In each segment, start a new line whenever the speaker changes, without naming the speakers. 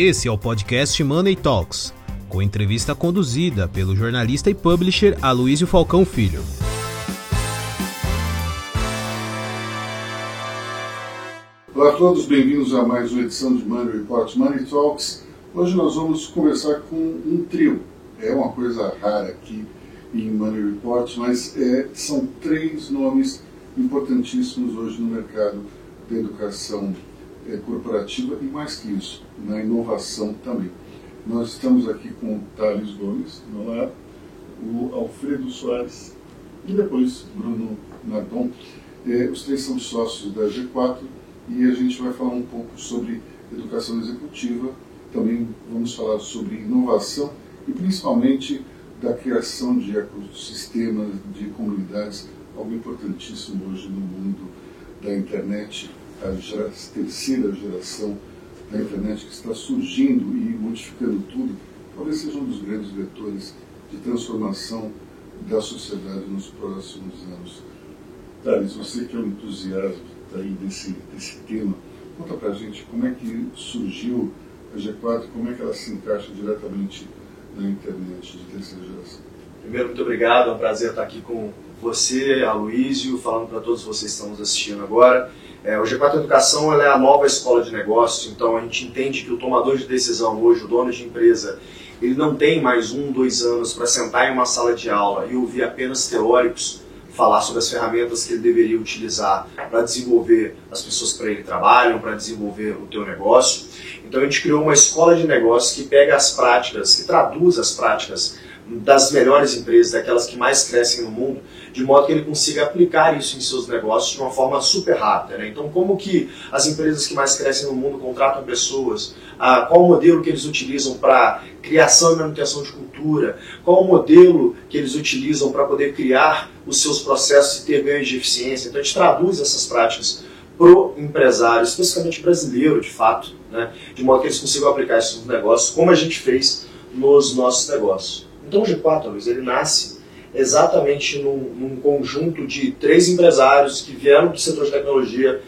Esse é o podcast Money Talks, com entrevista conduzida pelo jornalista e publisher Aloysio Falcão Filho.
Olá a todos, bem-vindos a mais uma edição de Money Report Money Talks. Hoje nós vamos conversar com um trio. É uma coisa rara aqui em Money Report, mas é, são três nomes importantíssimos hoje no mercado da educação corporativa e mais que isso, na inovação também. Nós estamos aqui com o Thales Gomes, no lado, o Alfredo Soares e depois Bruno Nardon. É, os três são sócios da G4 e a gente vai falar um pouco sobre educação executiva, também vamos falar sobre inovação e principalmente da criação de ecossistemas, de comunidades, algo importantíssimo hoje no mundo da internet a gera, terceira geração da internet que está surgindo e modificando tudo, talvez seja um dos grandes vetores de transformação da sociedade nos próximos anos. Thales, você que é um entusiasta aí desse, desse tema, conta pra gente como é que surgiu a G4, como é que ela se encaixa diretamente na internet de terceira geração.
Primeiro, muito obrigado, é um prazer estar aqui com você, Aloysio, falando para todos vocês que estão nos assistindo agora. É, o G4 Educação é a nova escola de negócio, então a gente entende que o tomador de decisão hoje, o dono de empresa, ele não tem mais um, dois anos para sentar em uma sala de aula e ouvir apenas teóricos falar sobre as ferramentas que ele deveria utilizar para desenvolver as pessoas para ele trabalham, para desenvolver o teu negócio. Então a gente criou uma escola de negócios que pega as práticas, que traduz as práticas das melhores empresas, daquelas que mais crescem no mundo, de modo que ele consiga aplicar isso em seus negócios de uma forma super rápida. Né? Então, como que as empresas que mais crescem no mundo contratam pessoas? Ah, qual o modelo que eles utilizam para criação e manutenção de cultura? Qual o modelo que eles utilizam para poder criar os seus processos e ter ganhos de eficiência? Então, a gente traduz essas práticas para o empresário, especificamente brasileiro, de fato, né? de modo que eles consigam aplicar isso nos negócios, como a gente fez nos nossos negócios. Então, o G4, Luiz, ele nasce exatamente num, num, conjunto de três empresários que vieram do setor de tecnologia,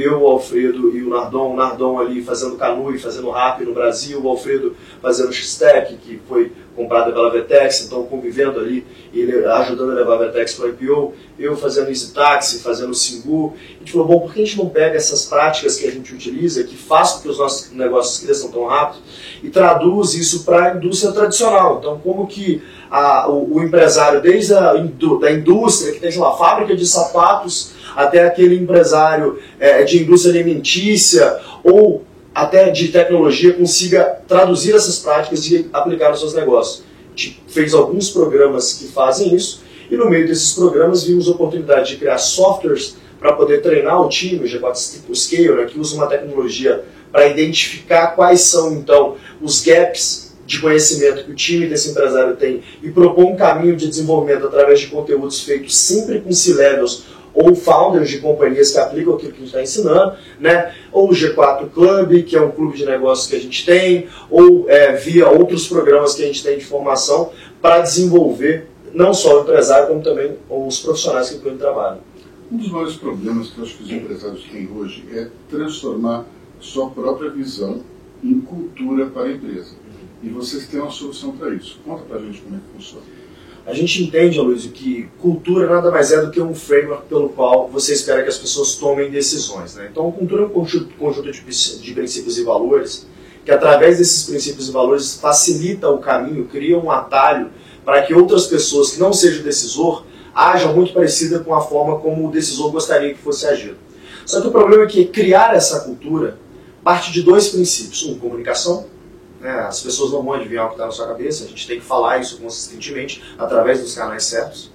eu, o Alfredo e o Nardon, o Nardon ali fazendo Canu e fazendo Rap no Brasil, o Alfredo fazendo X-Tech, que foi comprada pela Vetex, então convivendo ali, ele ajudando a levar a Vetex para o IPO, eu fazendo Easy Taxi, fazendo Singu. A gente falou, bom, por que a gente não pega essas práticas que a gente utiliza, que faz com que os nossos negócios cresçam tão rápido, e traduz isso para a indústria tradicional? Então, como que a, o, o, empresário, desde a da indústria, que tem uma fábrica de sapatos, até aquele empresário é, de indústria alimentícia ou até de tecnologia, consiga traduzir essas práticas e aplicar nos seus negócios. A gente fez alguns programas que fazem isso, e no meio desses programas vimos a oportunidade de criar softwares para poder treinar o time, o G4 Scale, né, que usa uma tecnologia para identificar quais são então os gaps de conhecimento que o time desse empresário tem e propor um caminho de desenvolvimento através de conteúdos feitos sempre com C-levels ou founders de companhias que aplicam aquilo que a gente está ensinando, né? ou o G4 Club, que é um clube de negócios que a gente tem, ou é, via outros programas que a gente tem de formação para desenvolver não só o empresário, como também os profissionais que o trabalham.
Um dos maiores problemas que eu acho que os empresários têm hoje é transformar sua própria visão em cultura para a empresa e vocês têm uma solução para isso. Conta para a gente como é que funciona.
A gente entende, Aloysio, que cultura nada mais é do que um framework pelo qual você espera que as pessoas tomem decisões. Né? Então, cultura é um conjunto de, princípios e valores que, através desses princípios e valores, facilita o caminho, cria um atalho para que outras pessoas que não sejam decisor ajam muito parecida com a forma como o decisor gostaria que fosse agido. Só que o problema é que criar essa cultura parte de dois princípios. Um, comunicação, né? As pessoas não vão adivinhar o que está na sua cabeça, a gente tem que falar isso consistentemente através dos canais certos.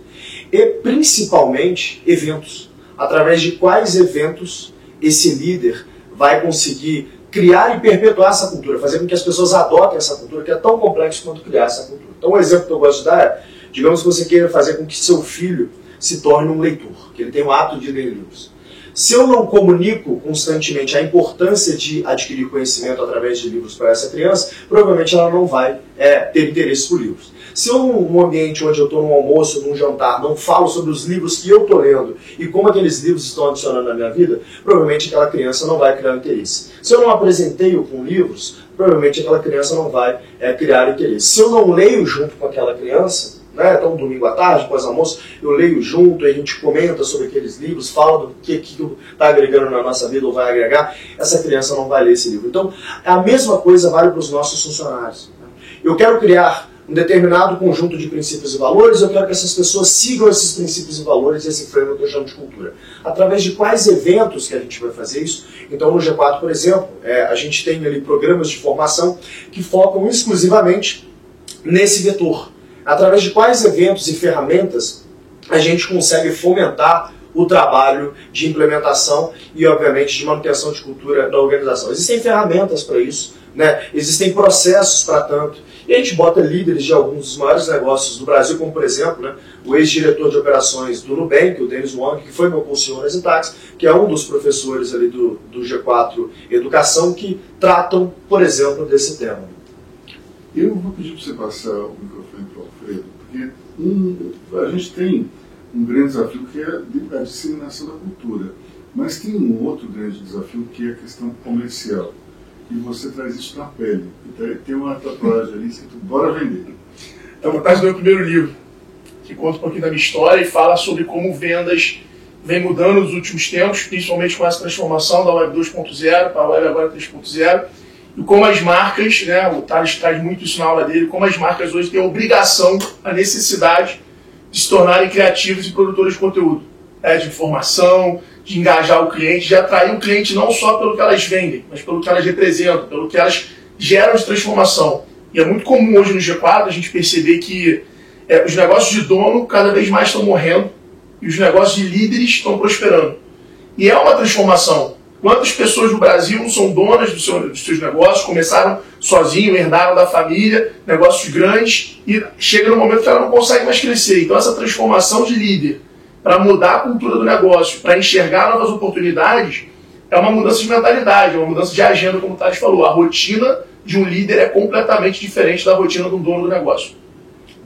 E principalmente eventos. Através de quais eventos esse líder vai conseguir criar e perpetuar essa cultura, fazer com que as pessoas adotem essa cultura, que é tão complexo quanto criar essa cultura. Então, um exemplo que eu gosto de dar é, digamos que você queira fazer com que seu filho se torne um leitor, que ele tenha o hábito de ler livros. Se eu não comunico constantemente a importância de adquirir conhecimento através de livros para essa criança, provavelmente ela não vai é, ter interesse por livros. Se eu, num ambiente onde eu estou num almoço, num jantar, não falo sobre os livros que eu estou lendo e como aqueles livros estão adicionando na minha vida, provavelmente aquela criança não vai criar interesse. Se eu não apresentei-o com livros, provavelmente aquela criança não vai é, criar interesse. Se eu não leio junto com aquela criança, né, então domingo à tarde, após almoço, eu leio junto, a gente comenta sobre aqueles livros, fala do que está agregando na nossa vida ou vai agregar, essa criança não vai ler esse livro. Então, a mesma coisa vale para os nossos funcionários. Né? Eu quero criar um determinado conjunto de princípios e valores, eu quero que essas pessoas sigam esses princípios e valores, esse framework que eu chamo de cultura. Através de quais eventos que a gente vai fazer isso? Então, no G4, por exemplo, é, a gente tem ali programas de formação que focam exclusivamente nesse vetor. Através de quais eventos e ferramentas a gente consegue fomentar o trabalho de implementação e, obviamente, de manutenção de cultura da organização. Existem ferramentas para isso, né? existem processos para tanto. E a gente bota líderes de alguns dos maiores negócios do Brasil, como por exemplo, né, o ex-diretor de operações do Nubank, o Denis Wong, que foi meu conselheiro nas Itax, que é um dos professores ali do, do G4 Educação, que tratam, por exemplo, desse tema.
Eu vou pedir para você passar o microfone para o Alfredo, porque um, a gente tem um grande desafio que é a disseminação da cultura, mas tem um outro grande desafio que é a questão comercial e você traz isso na pele. Então, tem uma tatuagem ali escrito Bora Vender.
É uma parte do meu primeiro livro, que conta um pouquinho da minha história e fala sobre como vendas vem mudando nos últimos tempos, principalmente com essa transformação da Web 2.0 para a Web agora 3.0, e como as marcas, né, o Thales traz muito isso na aula dele, como as marcas hoje têm a obrigação, a necessidade de se tornarem criativos e produtores de conteúdo, né, de informação, de engajar o cliente, de atrair o cliente não só pelo que elas vendem, mas pelo que elas representam, pelo que elas geram de transformação. E é muito comum hoje no G4 a gente perceber que é, os negócios de dono cada vez mais estão morrendo e os negócios de líderes estão prosperando. E é uma transformação. Quantas pessoas no Brasil são donas dos seus negócios, começaram sozinho, herdaram da família, negócios grandes, e chega no momento que ela não consegue mais crescer. Então essa transformação de líder para mudar a cultura do negócio, para enxergar novas oportunidades, é uma mudança de mentalidade, é uma mudança de agenda, como o Tati falou. A rotina de um líder é completamente diferente da rotina do dono do negócio.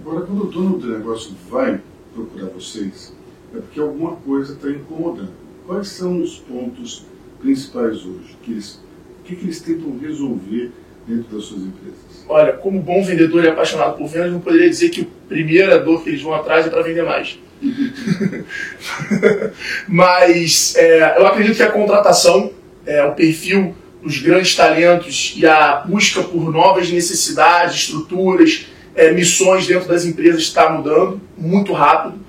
Agora, quando o dono do negócio vai procurar vocês, é porque alguma coisa está incomodando. Quais são os pontos principais hoje? Que eles, o que, que eles tentam resolver dentro das suas empresas?
Olha, como bom vendedor e apaixonado por vendas, não poderia dizer que a primeira dor que eles vão atrás é para vender mais. Mas é, eu acredito que a contratação, é, o perfil dos grandes talentos e a busca por novas necessidades, estruturas, é, missões dentro das empresas está mudando muito rápido.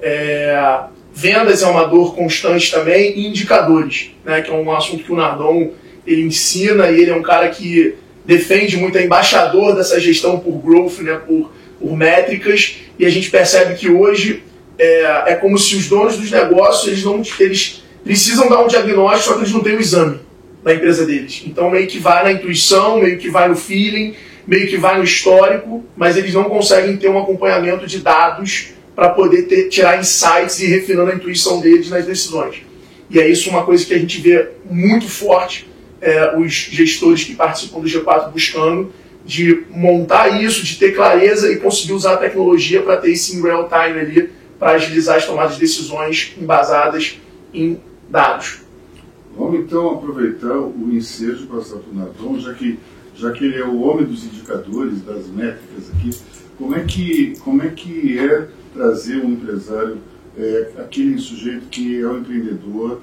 É, vendas é uma dor constante também e indicadores, né, que é um assunto que o Nardon ele ensina e ele é um cara que defende muito, é embaixador dessa gestão por growth, né, por, por métricas, e a gente percebe que hoje é, é como se os donos dos negócios eles não eles precisam dar um diagnóstico, só que eles não têm o exame da empresa deles. Então meio que vai na intuição, meio que vai no feeling, meio que vai no histórico, mas eles não conseguem ter um acompanhamento de dados para poder ter, tirar insights e refinando a intuição deles nas decisões. E é isso uma coisa que a gente vê muito forte é, os gestores que participam do G4 buscando de montar isso, de ter clareza e conseguir usar a tecnologia para ter isso em real time ali para agilizar as tomadas de decisões embasadas em dados.
Vamos então aproveitar o ensejo para Nadon, já que, já que ele é o homem dos indicadores, das métricas aqui, como é que, como é, que é trazer um empresário, é, aquele sujeito que é um empreendedor,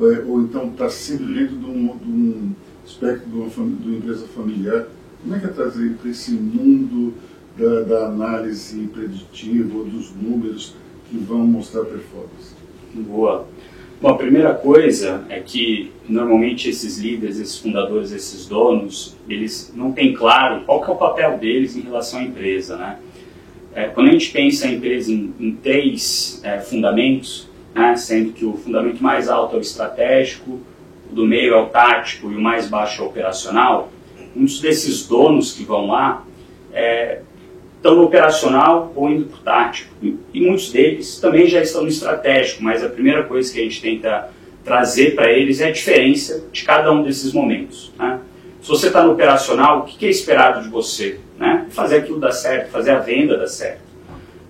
é, ou então está sempre dentro de um, de um espectro de uma, de uma, empresa familiar, como é que é trazer para esse mundo da, da análise preditiva dos números? que vão mostrar performance?
Boa. Bom, a primeira coisa é que normalmente esses líderes, esses fundadores, esses donos, eles não têm claro qual que é o papel deles em relação à empresa, né? É, quando a gente pensa a empresa em, em três é, fundamentos, né, sendo que o fundamento mais alto é o estratégico, o do meio é o tático e o mais baixo é o operacional, muitos desses donos que vão lá é, estão no operacional ou indo para o tático. E, e, muitos deles também já estão no estratégico, mas a primeira coisa que a gente tenta trazer para eles é a diferença de cada um desses momentos. Né? Se você está no operacional, o que é esperado de você? Né? Fazer aquilo dar certo, fazer a venda dar certo.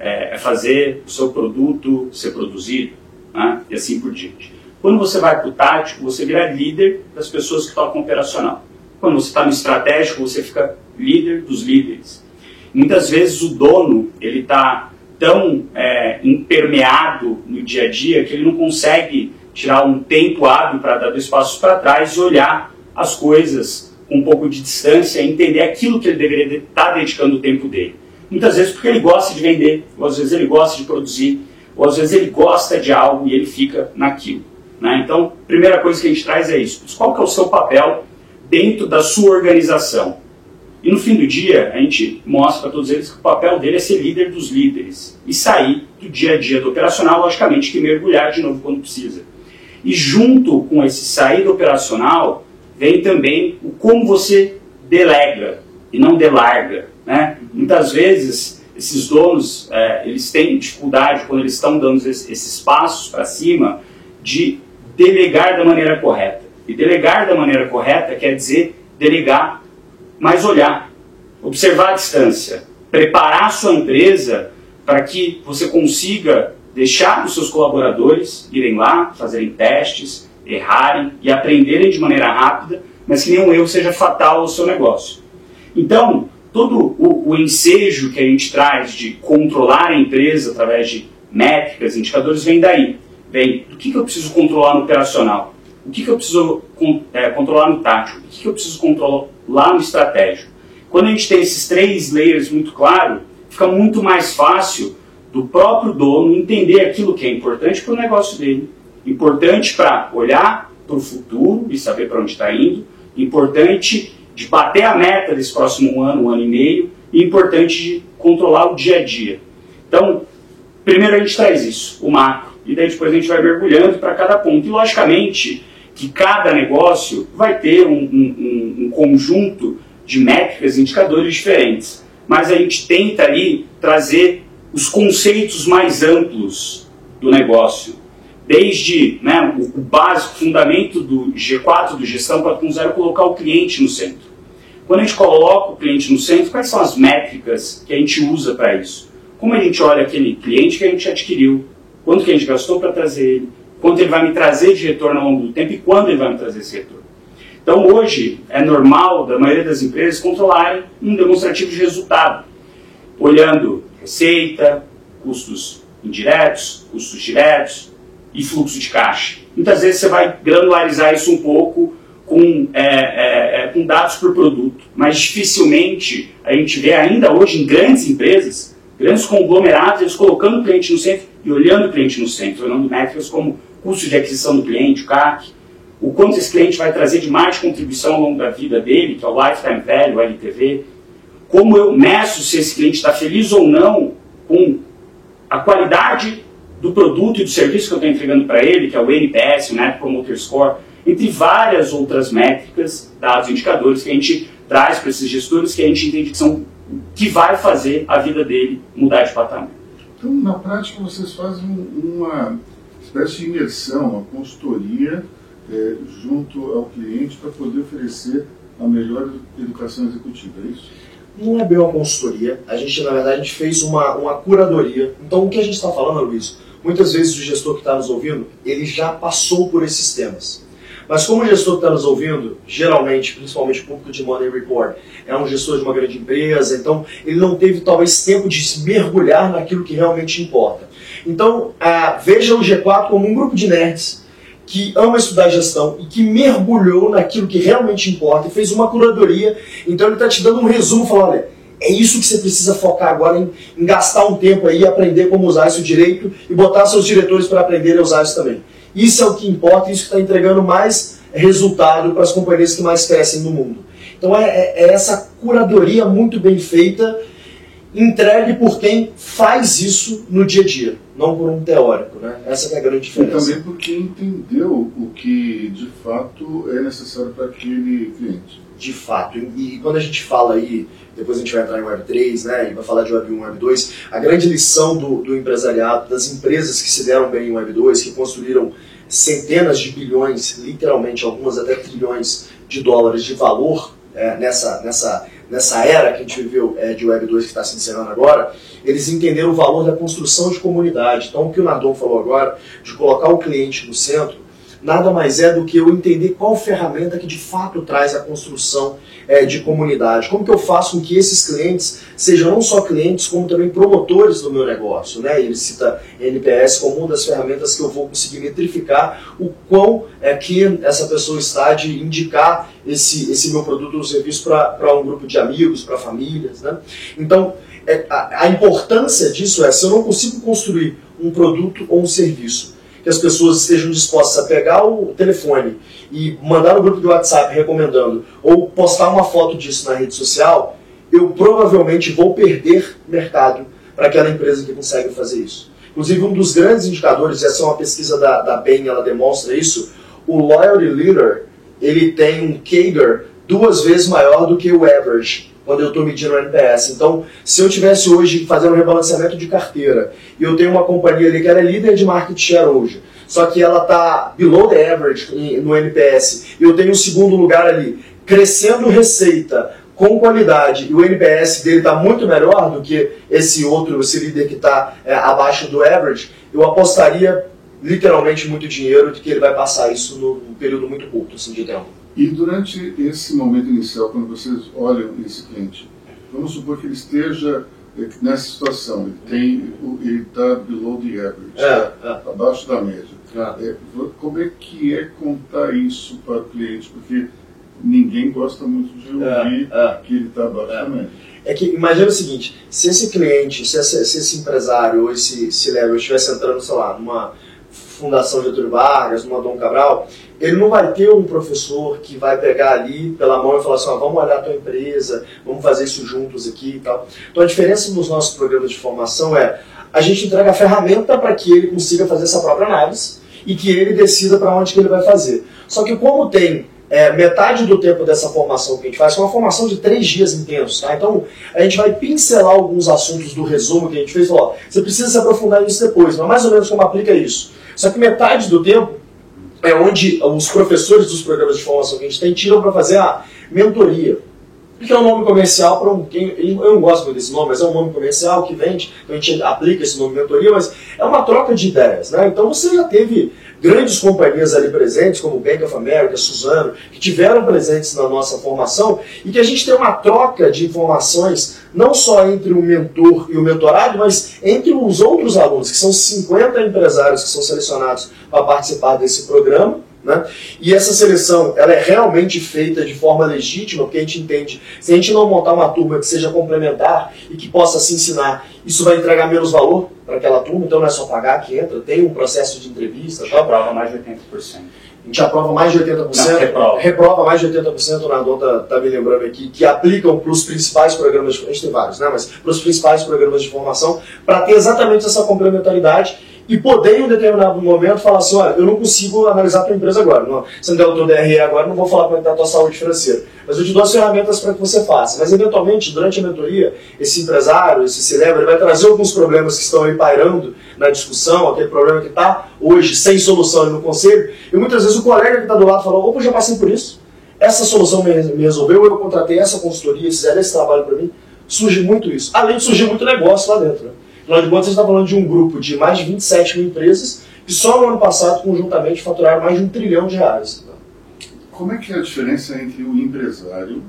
É, é fazer o seu produto ser produzido né? e assim por diante. Quando você vai para o tático, você vira líder das pessoas que tocam operacional. Quando você está no estratégico, você fica líder dos líderes. Muitas vezes o dono ele está tão é, impermeado no dia a dia que ele não consegue tirar um tempo hábil para dar dois passos para trás e olhar as coisas um pouco de distância entender aquilo que ele deveria estar tá dedicando o tempo dele. Muitas vezes porque ele gosta de vender, ou às vezes ele gosta de produzir, ou às vezes ele gosta de algo e ele fica naquilo. Né? Então, primeira coisa que a gente traz é isso. Qual que é o seu papel dentro da sua organização? E no fim do dia, a gente mostra para todos eles que o papel dele é ser líder dos líderes e sair do dia a dia do operacional, logicamente que mergulhar de novo quando precisa. E junto com esse sair do operacional, vem também o como você delega e não delarga. Né? Muitas vezes, esses donos, é, eles têm dificuldade, quando eles estão dando esses passos para cima, de delegar da maneira correta. E delegar da maneira correta quer dizer delegar, mas olhar, observar a distância, preparar a sua empresa para que você consiga deixar os seus colaboradores irem lá, fazerem testes, errarem e aprenderem de maneira rápida, mas que nenhum erro seja fatal ao seu negócio. Então, todo o, o ensejo que a gente traz de controlar a empresa através de métricas, indicadores, vem daí. Vem do que, que eu preciso controlar no operacional, o que, que eu preciso é, controlar no tático, o que, que eu preciso controlar no estratégico. Quando a gente tem esses três layers muito claro, fica muito mais fácil do próprio dono entender aquilo que é importante para o negócio dele, importante para olhar para o futuro e saber para onde está indo, importante de bater a meta desse próximo ano, um ano e meio, e importante de controlar o dia a dia. Então, primeiro a gente traz isso, o macro, e daí depois a gente vai mergulhando para cada ponto. E logicamente que cada negócio vai ter um, um, um conjunto de métricas indicadores diferentes. Mas a gente tenta ali trazer os conceitos mais amplos do negócio desde né, o, básico, fundamento do G4, do Gestão 4.0, é colocar o cliente no centro. Quando a gente coloca o cliente no centro, quais são as métricas que a gente usa para isso? Como a gente olha aquele cliente que a gente adquiriu, quanto que a gente gastou para trazer ele, quanto ele vai me trazer de retorno ao longo do tempo e quando ele vai me trazer esse retorno. Então hoje é normal da maioria das empresas controlarem um demonstrativo de resultado, olhando receita, custos indiretos, custos diretos, e fluxo de caixa. Muitas vezes você vai granularizar isso um pouco com, é, é, é, com dados por produto, mas dificilmente a gente vê ainda hoje em grandes empresas, grandes conglomerados, eles colocando o cliente no centro e olhando o cliente no centro, olhando métricas como custo de aquisição do cliente, o CAC, o quanto esse cliente vai trazer de mais contribuição ao longo da vida dele, que é o Lifetime Value, o LTV, como eu meço se esse cliente está feliz ou não com a qualidade do produto e do serviço que eu estou entregando para ele, que é o NPS, o Net Promoter Score, entre várias outras métricas, dados, indicadores que a gente traz para esses gestores que a gente entende que são que vai fazer a vida dele mudar de patamar.
Então, na prática, vocês fazem uma espécie de imersão, uma consultoria é, junto ao cliente para poder oferecer a melhor educação executiva, é isso?
Não é bem uma consultoria, a gente, na verdade, a gente fez uma, uma curadoria. Então, o que a gente está falando, Luiz, Muitas vezes o gestor que está nos ouvindo, ele já passou por esses temas. Mas como o gestor que está nos ouvindo, geralmente, principalmente o público de Money Report, é um gestor de uma grande empresa, então ele não teve talvez tempo de se mergulhar naquilo que realmente importa. Então, ah, veja o G4 como um grupo de nerds que ama estudar gestão e que mergulhou naquilo que realmente importa e fez uma curadoria. Então ele está te dando um resumo, falando, olha, é isso que você precisa focar agora em, em gastar um tempo aí, aprender como usar isso direito e botar seus diretores para aprender a usar isso também. Isso é o que importa, isso que está entregando mais resultado para as companhias que mais crescem no mundo. Então é, é, é essa curadoria muito bem feita, entregue por quem faz isso no dia a dia, não por um teórico. Né? Essa é a grande diferença.
E também por quem entendeu o que de fato é necessário para aquele cliente.
De fato. E, e quando a gente fala aí depois a gente vai entrar em Web 3, né, e vai falar de Web 1 Web 2. A grande lição do, do empresariado, das empresas que se deram bem em Web 2, que construíram centenas de bilhões, literalmente algumas até trilhões de dólares de valor é, nessa, nessa, nessa era que a gente viveu é, de Web 2 que está se encerrando agora, eles entenderam o valor da construção de comunidade. Então, o que o Nadon falou agora, de colocar o cliente no centro, nada mais é do que eu entender qual ferramenta que de fato traz a construção é, de comunidade. Como que eu faço com que esses clientes sejam não só clientes, como também promotores do meu negócio. Né? Ele cita NPS como uma das ferramentas que eu vou conseguir metrificar o quão é que essa pessoa está de indicar esse, esse meu produto ou serviço para um grupo de amigos, para famílias. Né? Então, é, a, a importância disso é, se eu não consigo construir um produto ou um serviço que as pessoas estejam dispostas a pegar o telefone e mandar no grupo de WhatsApp recomendando, ou postar uma foto disso na rede social, eu provavelmente vou perder mercado para aquela empresa que consegue fazer isso. Inclusive, um dos grandes indicadores, essa é uma pesquisa da, da Bain, ela demonstra isso, o Loyalty Leader, ele tem um CAGR duas vezes maior do que o average quando eu estou medindo o NPS. Então, se eu tivesse hoje fazendo um rebalanceamento de carteira e eu tenho uma companhia ali que era é líder de market share hoje, só que ela está below the average no NPS e eu tenho um segundo lugar ali, crescendo receita com qualidade e o NPS dele está muito melhor do que esse outro, esse líder que está é, abaixo do average, eu apostaria literalmente muito dinheiro de que ele vai passar isso num período muito curto assim, de tempo.
E durante esse momento inicial, quando vocês olham esse cliente, vamos supor que ele esteja eh, nessa situação, ele ele está below the average, é, tá? é. abaixo da média. É. é. como é que é contar isso para o cliente? Porque ninguém gosta muito de é, ouvir é. que ele está abaixo da média.
É que imagina o seguinte, se esse cliente, se esse, se esse empresário ou esse, esse level estivesse entrando, sei lá, numa Fundação Getúlio Vargas, numa Dom Cabral, ele não vai ter um professor que vai pegar ali pela mão e falar assim, ah, vamos olhar a tua empresa, vamos fazer isso juntos aqui e tal. Então a diferença dos nossos programas de formação é a gente entrega a ferramenta para que ele consiga fazer essa própria análise e que ele decida para onde que ele vai fazer. Só que como tem é, metade do tempo dessa formação que a gente faz, é uma formação de três dias intensos, tá? Então a gente vai pincelar alguns assuntos do resumo que a gente fez, ó, você precisa se aprofundar nisso depois, mas mais ou menos como aplica isso. Só que metade do tempo é onde os professores dos programas de formação que a gente tem tiram para fazer a mentoria. Que é um nome comercial para um. Eu não gosto muito desse nome, mas é um nome comercial que vende, então a gente aplica esse nome mentoria, mas é uma troca de ideias. Né? Então você já teve grandes companhias ali presentes, como Bank of America, Suzano, que tiveram presentes na nossa formação e que a gente tem uma troca de informações não só entre o mentor e o mentorado, mas entre os outros alunos, que são 50 empresários que são selecionados para participar desse programa. Né? E essa seleção ela é realmente feita de forma legítima, porque a gente entende, se a gente não montar uma turma que seja complementar e que possa se ensinar, isso vai entregar menos valor para aquela turma, então não é só pagar que entra, tem um processo de entrevista. A
gente aprova mais de 80%.
A gente aprova mais de 80%,
não, reprova.
reprova mais de 80%, o Nardon está tá me lembrando aqui, que aplicam para os principais programas, a gente tem vários, né? mas para os principais programas de formação, para ter exatamente essa complementaridade e poder em um determinado momento falar assim, olha, eu não consigo analisar a tua empresa agora. Não, você não der o teu DRE agora, não vou falar como é está a tua saúde financeira. Mas eu te dou as ferramentas para que você faça. Mas eventualmente, durante a mentoria, esse empresário, esse celebra, ele vai trazer alguns problemas que estão aí pairando na discussão, aquele problema que está hoje sem solução no conselho. E muitas vezes o colega que está do lado falou, opa, já passei por isso. Essa solução me, resolveu, eu contratei essa consultoria, fizeram esse trabalho para mim. Surge muito isso. Além de surgir muito negócio lá dentro. Né? Afinal de contas, você está falando de um grupo de mais de 27 mil empresas que só no ano passado, conjuntamente, faturaram mais de um trilhão de reais.
Como é que é a diferença entre o empresário,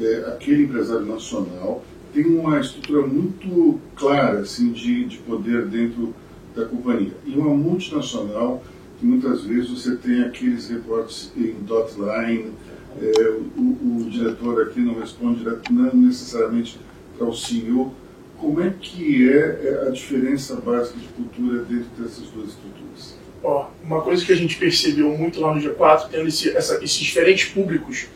é, aquele empresário nacional, tem uma estrutura muito clara assim, de, de poder dentro da companhia, e uma multinacional que muitas vezes você tem aqueles reportes em dot line, é, o, o, diretor aqui não responde não necessariamente para o CEO, como é que é, é a diferença básica de cultura dentro dessas duas estruturas?
Ó, uma coisa que a gente percebeu muito lá no G4, tendo esse, essa, esses diferentes públicos,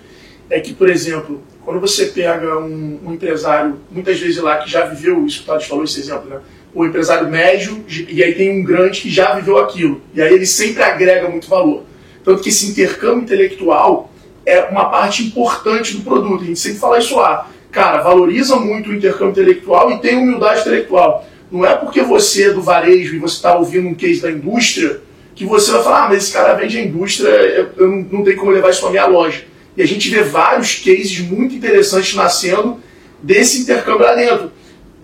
é que, por exemplo, quando você pega um, um, empresário, muitas vezes lá que já viveu isso, Tades falou esse exemplo, né? O empresário médio, e aí tem um grande que já viveu aquilo. E aí ele sempre agrega muito valor. Tanto que esse intercâmbio intelectual é uma parte importante do produto. A gente sempre fala isso lá cara, valoriza muito o intercâmbio intelectual e tem humildade intelectual. Não é porque você é do varejo e você está ouvindo um case da indústria que você vai falar, ah, mas esse cara vende a indústria, eu, não tenho como levar isso para minha loja. E a gente vê vários cases muito interessantes nascendo desse intercâmbio lá dentro.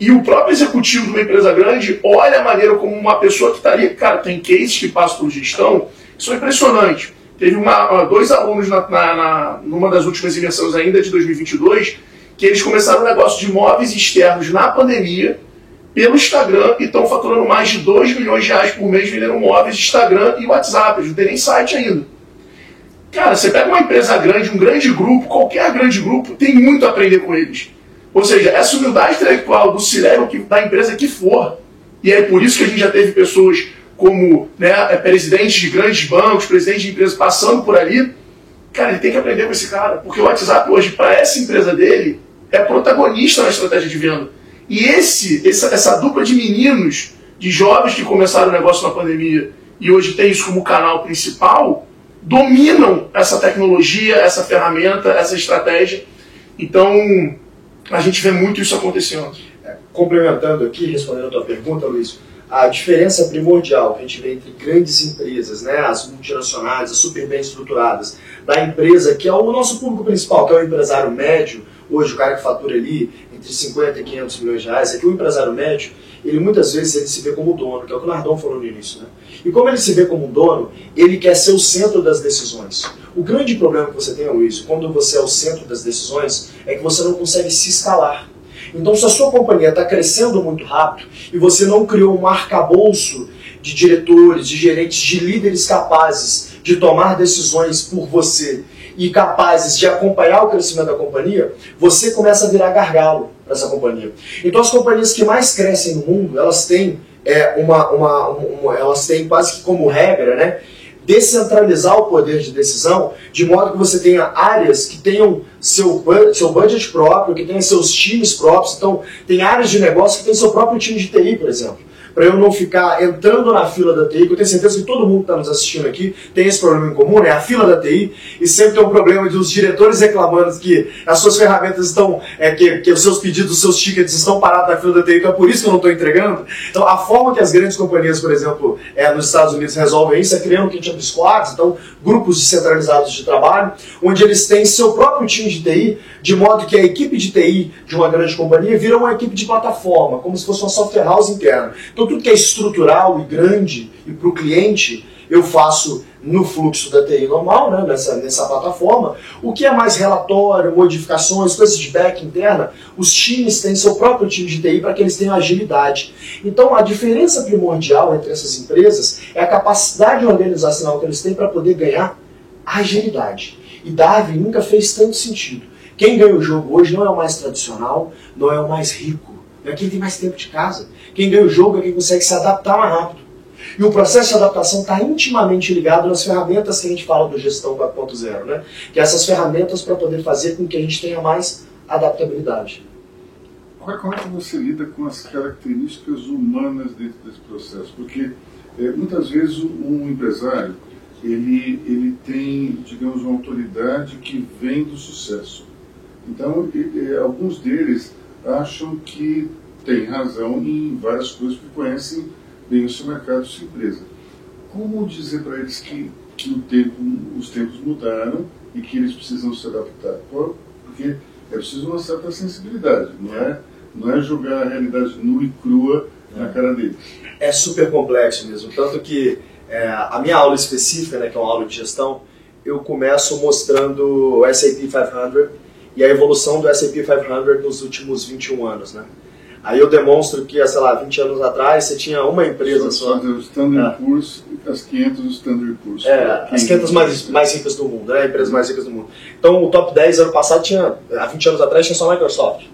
E o próprio executivo de uma empresa grande olha a maneira como uma pessoa que está ali, cara, tem cases que passam por gestão, que são impressionantes. Teve uma, dois alunos na, na, na, numa das últimas imersões ainda de 2022, que eles começaram um negócio de imóveis externos na pandemia, pelo Instagram, e estão faturando mais de 2 milhões de reais por mês vendendo móveis, Instagram e WhatsApp. Eles não tem nem site ainda. Cara, você pega uma empresa grande, um grande grupo, qualquer grande grupo, tem muito a aprender com eles. Ou seja, essa humildade intelectual do Cirelo, da empresa que for, e é por isso que a gente já teve pessoas como né, é, presidentes de grandes bancos, presidentes de empresas passando por ali, cara, ele tem que aprender com esse cara, porque o WhatsApp hoje, para essa empresa dele, é protagonista na estratégia de venda. E esse, essa, essa dupla de meninos, de jovens que começaram o negócio na pandemia e hoje tem isso como canal principal, dominam essa tecnologia, essa ferramenta, essa estratégia. Então, a gente vê muito isso acontecendo.
É, complementando aqui, respondendo a tua pergunta, Luiz, a diferença primordial que a gente vê entre grandes empresas, né, as multinacionais, as super bem estruturadas, da empresa que é o nosso público principal, que é o empresário médio, hoje o cara que fatura ali entre 50 e 500 milhões de reais, é que o empresário médio, ele muitas vezes ele se vê como dono, que é o que o Nardon falou no início. Né? E como ele se vê como dono, ele quer ser o centro das decisões. O grande problema que você tem, Luiz, quando você é o centro das decisões, é que você não consegue se escalar. Então, se a sua companhia está crescendo muito rápido e você não criou um arcabouço de diretores, de gerentes, de líderes capazes de tomar decisões por você e capazes de acompanhar o crescimento da companhia, você começa a virar gargalo para essa companhia. Então as companhias que mais crescem no mundo, elas têm é, uma, uma, uma, elas têm quase que como regra, né, descentralizar o poder de decisão, de modo que você tenha áreas que tenham seu, seu budget próprio, que tenham seus times próprios. Então, tem áreas de negócio que tem seu próprio time de TI, por exemplo para eu não ficar entrando na fila da TI, que eu tenho certeza que todo mundo que está nos assistindo aqui tem esse problema em comum, né? A fila da TI, e sempre tem um problema de os diretores reclamando que as suas ferramentas estão, é, que, que os seus pedidos, os seus tickets estão parados na fila da TI, então é por isso que eu não estou entregando. Então, a forma que as grandes companhias, por exemplo, é, nos Estados Unidos resolvem isso é criando o que a gente chama de squads, então grupos descentralizados de trabalho, onde eles têm seu próprio time de TI, de modo que a equipe de TI de uma grande companhia vira uma equipe de plataforma, como se fosse uma software house interna. Então tudo que é estrutural e grande e para o cliente, eu faço no fluxo da TI normal, né, nessa, nessa plataforma. O que é mais relatório, modificações, coisas de back interna, os times têm seu próprio time de TI para que eles tenham agilidade. Então a diferença primordial entre essas empresas é a capacidade organizacional que eles têm para poder ganhar agilidade. E Darwin nunca fez tanto sentido. Quem ganha o jogo hoje não é o mais tradicional, não é o mais rico, é quem tem mais tempo de casa. Quem ganha o jogo é quem consegue se adaptar mais rápido. E o processo de adaptação está intimamente ligado nas ferramentas que a gente fala do gestão 4.0, né? Que é essas ferramentas para poder fazer com que a gente tenha mais adaptabilidade.
Agora, como é que você lida com as características humanas dentro desse processo? Porque é, muitas vezes um empresário ele, ele tem, digamos, uma autoridade que vem do sucesso. Então, ele, alguns deles acham que tem razão em várias coisas porque conhecem bem o seu mercado, sua empresa. Como dizer para eles que, que tempo, os tempos mudaram e que eles precisam se adaptar? Porque é preciso uma certa sensibilidade, não é, não é jogar a realidade nua e crua na cara deles.
É super complexo mesmo, tanto que é, a minha aula específica, né, que é uma aula de gestão, eu começo mostrando o SAP 500 e a evolução do SAP 500 nos últimos 21 anos, né? Aí eu demonstro que, sei lá, 20 anos atrás você tinha uma empresa só.
O Standard é. Poor's, as 500 do Standard Poor's.
É, as 500 mais, mais ricas do mundo, né? Empresas mais ricas do mundo. Então o top 10 ano passado tinha, há 20 anos atrás tinha só a Microsoft,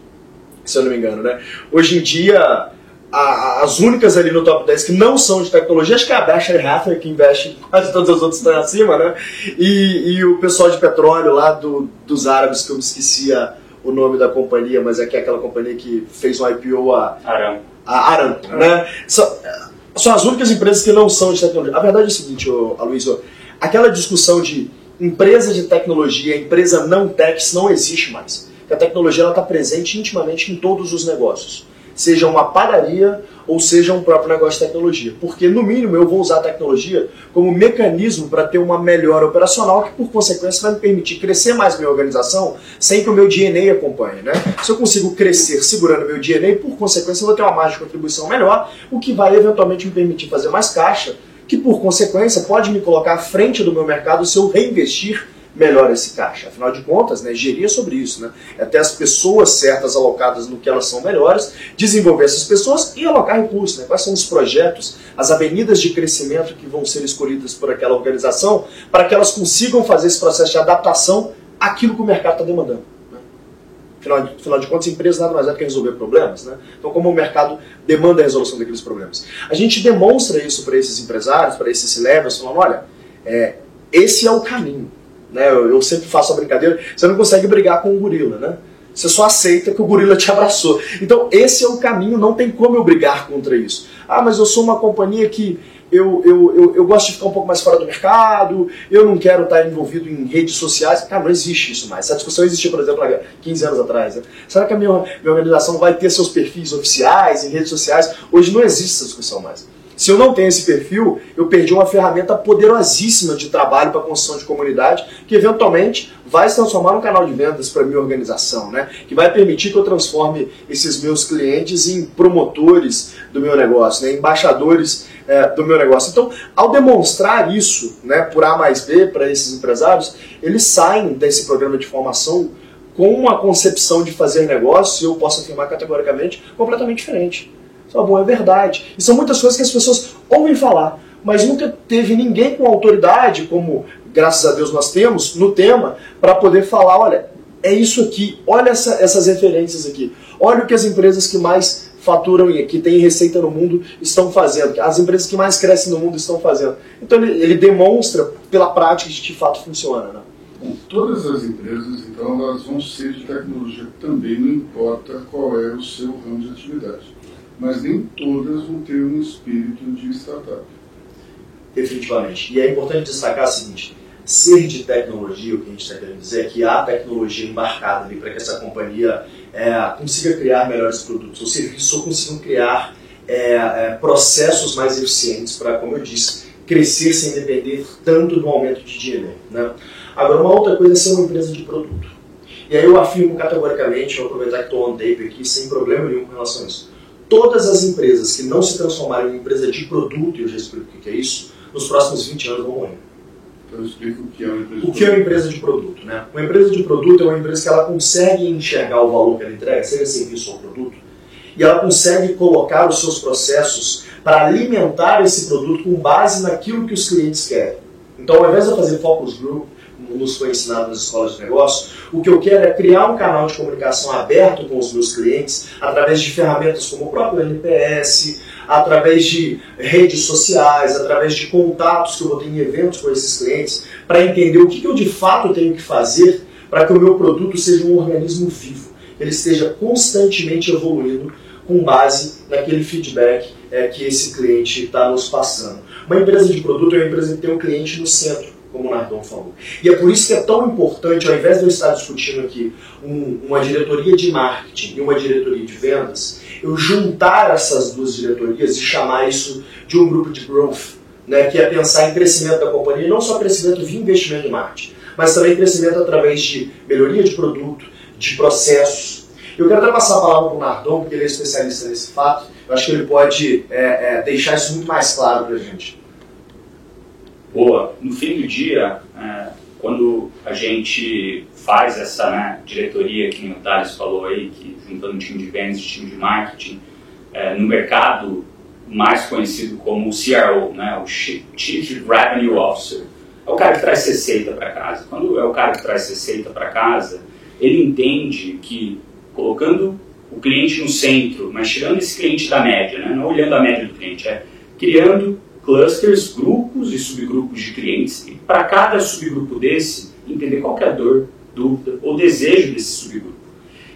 se eu não me engano, né? Hoje em dia, a, as únicas ali no top 10 que não são de tecnologia, acho que é a Berkshire Hathaway, que investe quase todas as outras estão acima, né? E, e o pessoal de petróleo lá do, dos árabes, que eu me esqueci a o nome da companhia, mas é que é aquela companhia que fez um IPO a
Aram.
A Aram, né? São, são as únicas empresas que não são de tecnologia. A verdade é o seguinte, Aloysio, aquela discussão de empresa de tecnologia, empresa não tech, não existe mais. a tecnologia está presente intimamente em todos os negócios. Seja uma padaria ou seja um próprio negócio de tecnologia. Porque, no mínimo, eu vou usar a tecnologia como mecanismo para ter uma melhora operacional que, por consequência, vai me permitir crescer mais minha organização sem que o meu DNA acompanhe. Né? Se eu consigo crescer segurando meu DNA, por consequência, eu vou ter uma margem de contribuição melhor, o que vai eventualmente me permitir fazer mais caixa, que, por consequência, pode me colocar à frente do meu mercado se eu reinvestir melhor esse caixa. Afinal de contas, né, gerir é sobre isso. Né? É ter as pessoas certas alocadas no que elas são melhores, desenvolver essas pessoas e alocar recursos. Né? Quais são os projetos, as avenidas de crescimento que vão ser escolhidas por aquela organização para que elas consigam fazer esse processo de adaptação àquilo que o mercado está demandando. Né? Afinal, de, afinal de contas, empresas nada mais é do que resolver problemas. Né? Então, como o mercado demanda a resolução daqueles problemas? A gente demonstra isso para esses empresários, para esses levels, falando, olha, é, esse é o caminho. Né? Eu, eu sempre faço a brincadeira, você não consegue brigar com um gorila, né? Você só aceita que o gorila te abraçou. Então, esse é o caminho, não tem como eu brigar contra isso. Ah, mas eu sou uma companhia que eu, eu, eu, eu, gosto de ficar um pouco mais fora do mercado, eu não quero estar envolvido em redes sociais. Cara, não existe isso mais. Essa discussão existia, por exemplo, há 15 anos atrás. Né? Será que a minha, minha organização vai ter seus perfis oficiais em redes sociais? Hoje não existe essa discussão mais. Se eu não tenho esse perfil, eu perdi uma ferramenta poderosíssima de trabalho para construção de comunidade, que eventualmente vai se transformar num canal de vendas para minha organização, né? que vai permitir que eu transforme esses meus clientes em promotores do meu negócio, né? embaixadores é, do meu negócio. Então, ao demonstrar isso né, por A mais B para esses empresários, eles saem desse programa de formação com uma concepção de fazer negócio, eu posso afirmar categoricamente, completamente diferente. Só bom, é verdade. E são muitas coisas que as pessoas ouvem falar, mas nunca teve ninguém com autoridade, como graças a Deus nós temos, no tema, para poder falar, olha, é isso aqui, olha essa, essas referências aqui, olha o que as empresas que mais faturam e que têm receita no mundo estão fazendo, as empresas que mais crescem no mundo estão fazendo. Então ele, ele demonstra pela prática que de fato funciona. Né?
Bom, todas as empresas, então, elas vão ser de tecnologia também, não importa qual é o seu ramo de atividade mas nem todas vão ter um espírito de startup.
Definitivamente. E é importante destacar o seguinte: ser de tecnologia, o que a gente está querendo dizer é que há tecnologia embarcada ali para que essa companhia é, consiga criar melhores produtos ou serviços ou consigam criar é, é, processos mais eficientes para, como eu disse, crescer sem depender tanto do aumento de dinheiro. Né? Agora, uma outra coisa é ser uma empresa de produto. E aí eu afirmo categoricamente, vou aproveitar que estou on tape aqui, sem problema nenhum com relação a isso todas as empresas que não se transformarem em empresa de produto, e eu já explico o que é isso, nos próximos 20 anos vão morrer.
Então explica o que é uma empresa
O que é uma empresa de produto? Né? Uma empresa de produto é uma empresa que ela consegue enxergar o valor que ela entrega, seja serviço ou produto, e ela consegue colocar os seus processos para alimentar esse produto com base naquilo que os clientes querem. Então, ao invés de eu fazer focus group, nos foi ensinado nas escolas de negócio, o que eu quero é criar um canal de comunicação aberto com os meus clientes através de ferramentas como o próprio NPS, através de redes sociais, através de contatos que eu vou ter em eventos com esses clientes, para entender o que eu de fato tenho que fazer para que o meu produto seja um organismo vivo, ele esteja constantemente evoluindo com base naquele feedback é, que esse cliente está nos passando. Uma empresa de produto é uma empresa que tem um cliente no centro como o Nardon falou. E é por isso que é tão importante, ao invés de eu estar discutindo aqui um, uma diretoria de marketing e uma diretoria de vendas, eu juntar essas duas diretorias e chamar isso de um grupo de growth, né, que é pensar em crescimento da companhia, não só crescimento via investimento em marketing, mas também crescimento através de melhoria de produto, de processos. Eu quero até passar a palavra para o Nardon, porque ele é especialista nesse fato, eu acho que ele pode é, é, deixar isso muito mais claro para a gente
boa. No fim do dia, é, quando a gente faz essa né, diretoria que o Thales falou aí, que juntando time de vendas time de marketing, é, no mercado mais conhecido como o CRO, né, o Chief Revenue Officer, é o cara que traz receita para casa. Quando é o cara que traz receita para casa, ele entende que colocando o cliente no centro, mas tirando esse cliente da média, né, não olhando a média do cliente, é criando clusters, grupos e subgrupos de clientes, e para cada subgrupo desse, entender qual é a dor, dúvida ou desejo desse subgrupo.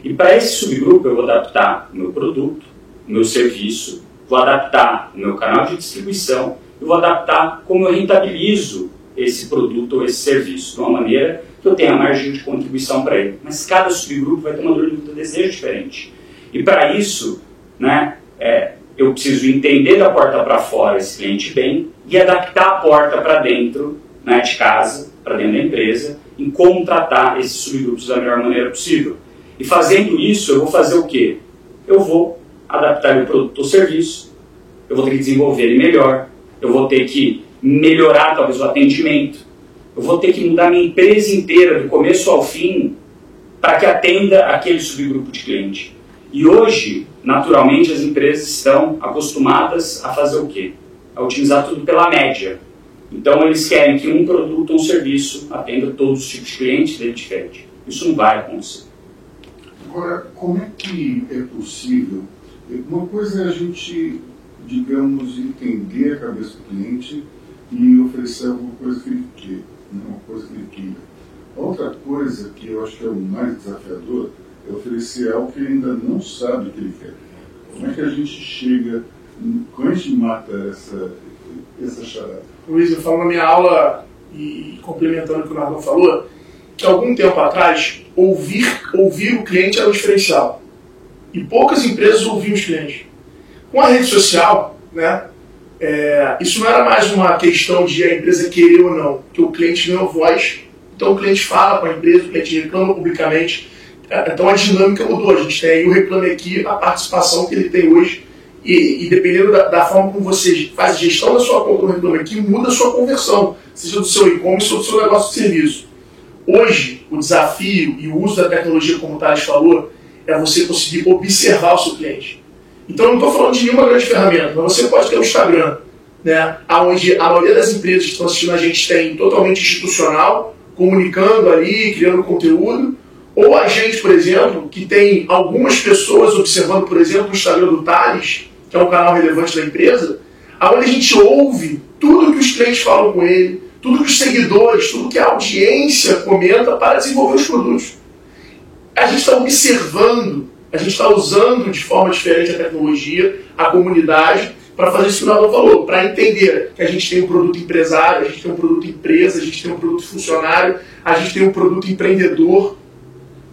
E para esse subgrupo eu vou adaptar meu produto, meu serviço, vou adaptar meu canal de distribuição, e vou adaptar como eu rentabilizo esse produto ou esse serviço, de uma maneira que eu tenha margem de contribuição para ele. Mas cada subgrupo vai ter uma dor, dúvida, desejo diferente. E para isso, né? É, eu preciso entender da porta para fora esse cliente bem e adaptar a porta para dentro né, de casa, para dentro da empresa, em como tratar esses subgrupos da melhor maneira possível. E fazendo isso, eu vou fazer o quê? Eu vou adaptar meu produto ou serviço, eu vou ter que desenvolver ele melhor, eu vou ter que melhorar talvez o atendimento, eu vou ter que mudar minha empresa inteira do começo ao fim para que atenda aquele subgrupo de cliente. E hoje, naturalmente, as empresas estão acostumadas a fazer o quê? A utilizar tudo pela média. Então, eles querem que um produto ou um serviço atenda todos os tipos de clientes dele diferente. Isso não vai acontecer.
Agora, como é que é possível? Uma coisa é a gente, digamos, entender a cabeça do cliente e oferecer alguma coisa que ele quer, né? uma coisa que ele queira. Outra coisa que eu acho que é o mais desafiador oferecer algo que ele ainda não sabe que ele quer. Como é que a gente chega, como a gente mata essa, essa charada?
Luiz, eu falo na minha aula, e complementando o que o Nardon falou, que algum tempo atrás, ouvir, ouvir o cliente era o diferencial. E poucas empresas ouviam os clientes. Com a rede social, né, é, isso não era mais uma questão de a empresa querer ou não, que o cliente ganhou voz, então o cliente fala com a empresa, o cliente reclama publicamente. É, então a dinâmica mudou. A gente tem aí o Reclame Aqui, a participação que ele tem hoje. E, e dependendo da, da, forma como você faz gestão da sua conta no Reclame Aqui, muda a sua conversão, seja do seu e-commerce ou do seu negócio de serviço. Hoje, o desafio e o uso da tecnologia, como o Thales falou, é você conseguir observar o seu cliente. Então, não estou falando de nenhuma grande ferramenta, mas você pode ter o Instagram, né, onde a maioria das empresas que estão assistindo a gente tem totalmente institucional, comunicando ali, criando conteúdo, ou a gente, por exemplo, que tem algumas pessoas observando, por exemplo, o Instagram do Thales, que é um canal relevante da empresa, onde a gente ouve tudo que os clientes falam com ele, tudo que os seguidores, tudo que a audiência comenta para desenvolver os produtos. A gente está observando, a gente está usando de forma diferente a tecnologia, a comunidade, para fazer isso que o Naldo falou, para entender que a gente tem um produto empresário, a gente tem um produto empresa, a gente tem um produto funcionário, a gente tem um produto empreendedor.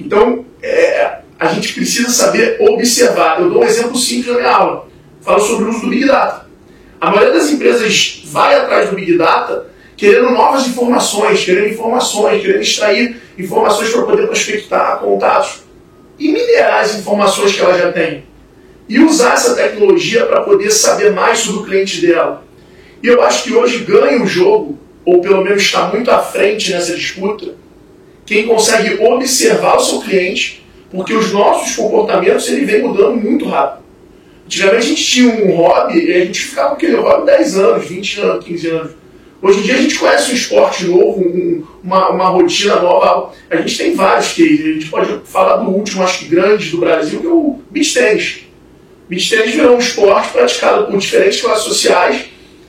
Então, é, a gente precisa saber observar. Eu dou um exemplo simples na minha aula. Falo sobre o uso do Big Data. A maioria das empresas vai atrás do Big Data querendo novas informações, querendo informações, querendo extrair informações para poder prospectar contatos e minerar as informações que ela já tem. E usar essa tecnologia para poder saber mais sobre o cliente dela. E eu acho que hoje ganha o jogo, ou pelo menos está muito à frente nessa disputa, quem consegue observar o seu cliente, porque os nossos comportamentos ele vem mudando muito rápido. Antigamente a gente tinha um hobby e a gente ficava com aquele hobby 10 anos, 20 anos, 15 anos. Hoje em dia a gente conhece um esporte novo, um, uma, uma rotina nova. A gente tem vários que A gente pode falar do último, acho que grande do Brasil, que é o beach tennis. Beach tennis virou um esporte praticado por diferentes classes sociais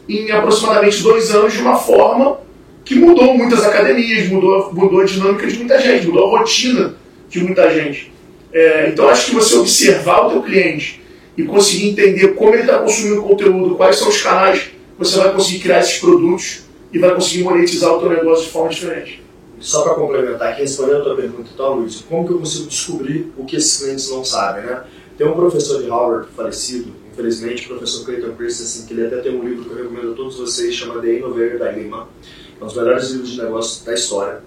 em aproximadamente dois anos de uma forma que mudou muitas academias, mudou, mudou a dinâmica de muita gente, mudou a rotina de muita gente. É, então acho que você observar o teu cliente e conseguir entender como ele está consumindo conteúdo, quais são os canais você vai conseguir criar esses produtos e vai conseguir monetizar o teu negócio de forma diferente.
Só para complementar aqui, respondendo a tua pergunta, então, Luiz, como que eu consigo descobrir o que esses clientes não sabem, né? Tem um professor de Harvard falecido, infelizmente, o professor Clayton Christensen, que ele até tem um livro que eu recomendo a todos vocês, chamado The Innovator Dilemma, um dos melhores livros de negócio da história.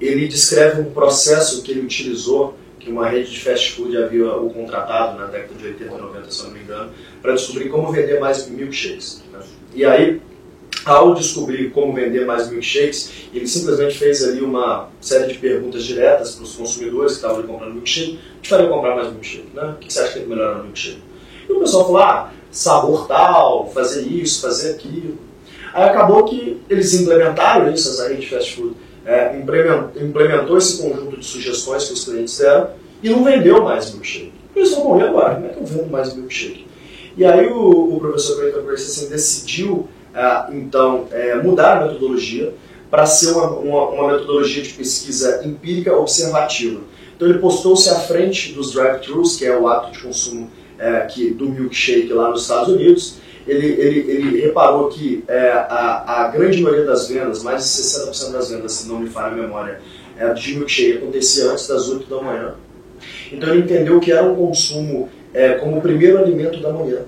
Ele descreve um processo que ele utilizou, que uma rede de fast food havia o contratado na década de 80 e 90, se não me engano, para descobrir como vender mais milkshakes. Né? E aí, ao descobrir como vender mais milkshakes, ele simplesmente fez ali uma série de perguntas diretas para os consumidores que estavam ali comprando milkshake. Que faria comprar mais milkshake? Né? O que você acha que que melhorar no milkshake? E o pessoal falou, ah, sabor tal, fazer isso, fazer aquilo. Aí acabou que eles implementaram isso, essa rede de fast food, é, implementou esse conjunto de sugestões que os clientes deram e não vendeu mais milkshake. Eles vão morrer agora, como é que eu vendo mais milkshake? E aí o, o professor Clayton Christensen decidiu, ah, então, é, mudar a metodologia para ser uma, uma, uma, metodologia de pesquisa empírica observativa. Então ele postou-se à frente dos drive-thrus, que é o ato de consumo é, que, do milkshake lá nos Estados Unidos. Ele, ele, ele reparou que é, a, a grande maioria das vendas, mais de 60% das vendas, se não me falha a memória, é, de milkshake acontecia antes das 8 da manhã. Então ele entendeu que era um consumo é, como o primeiro alimento da manhã.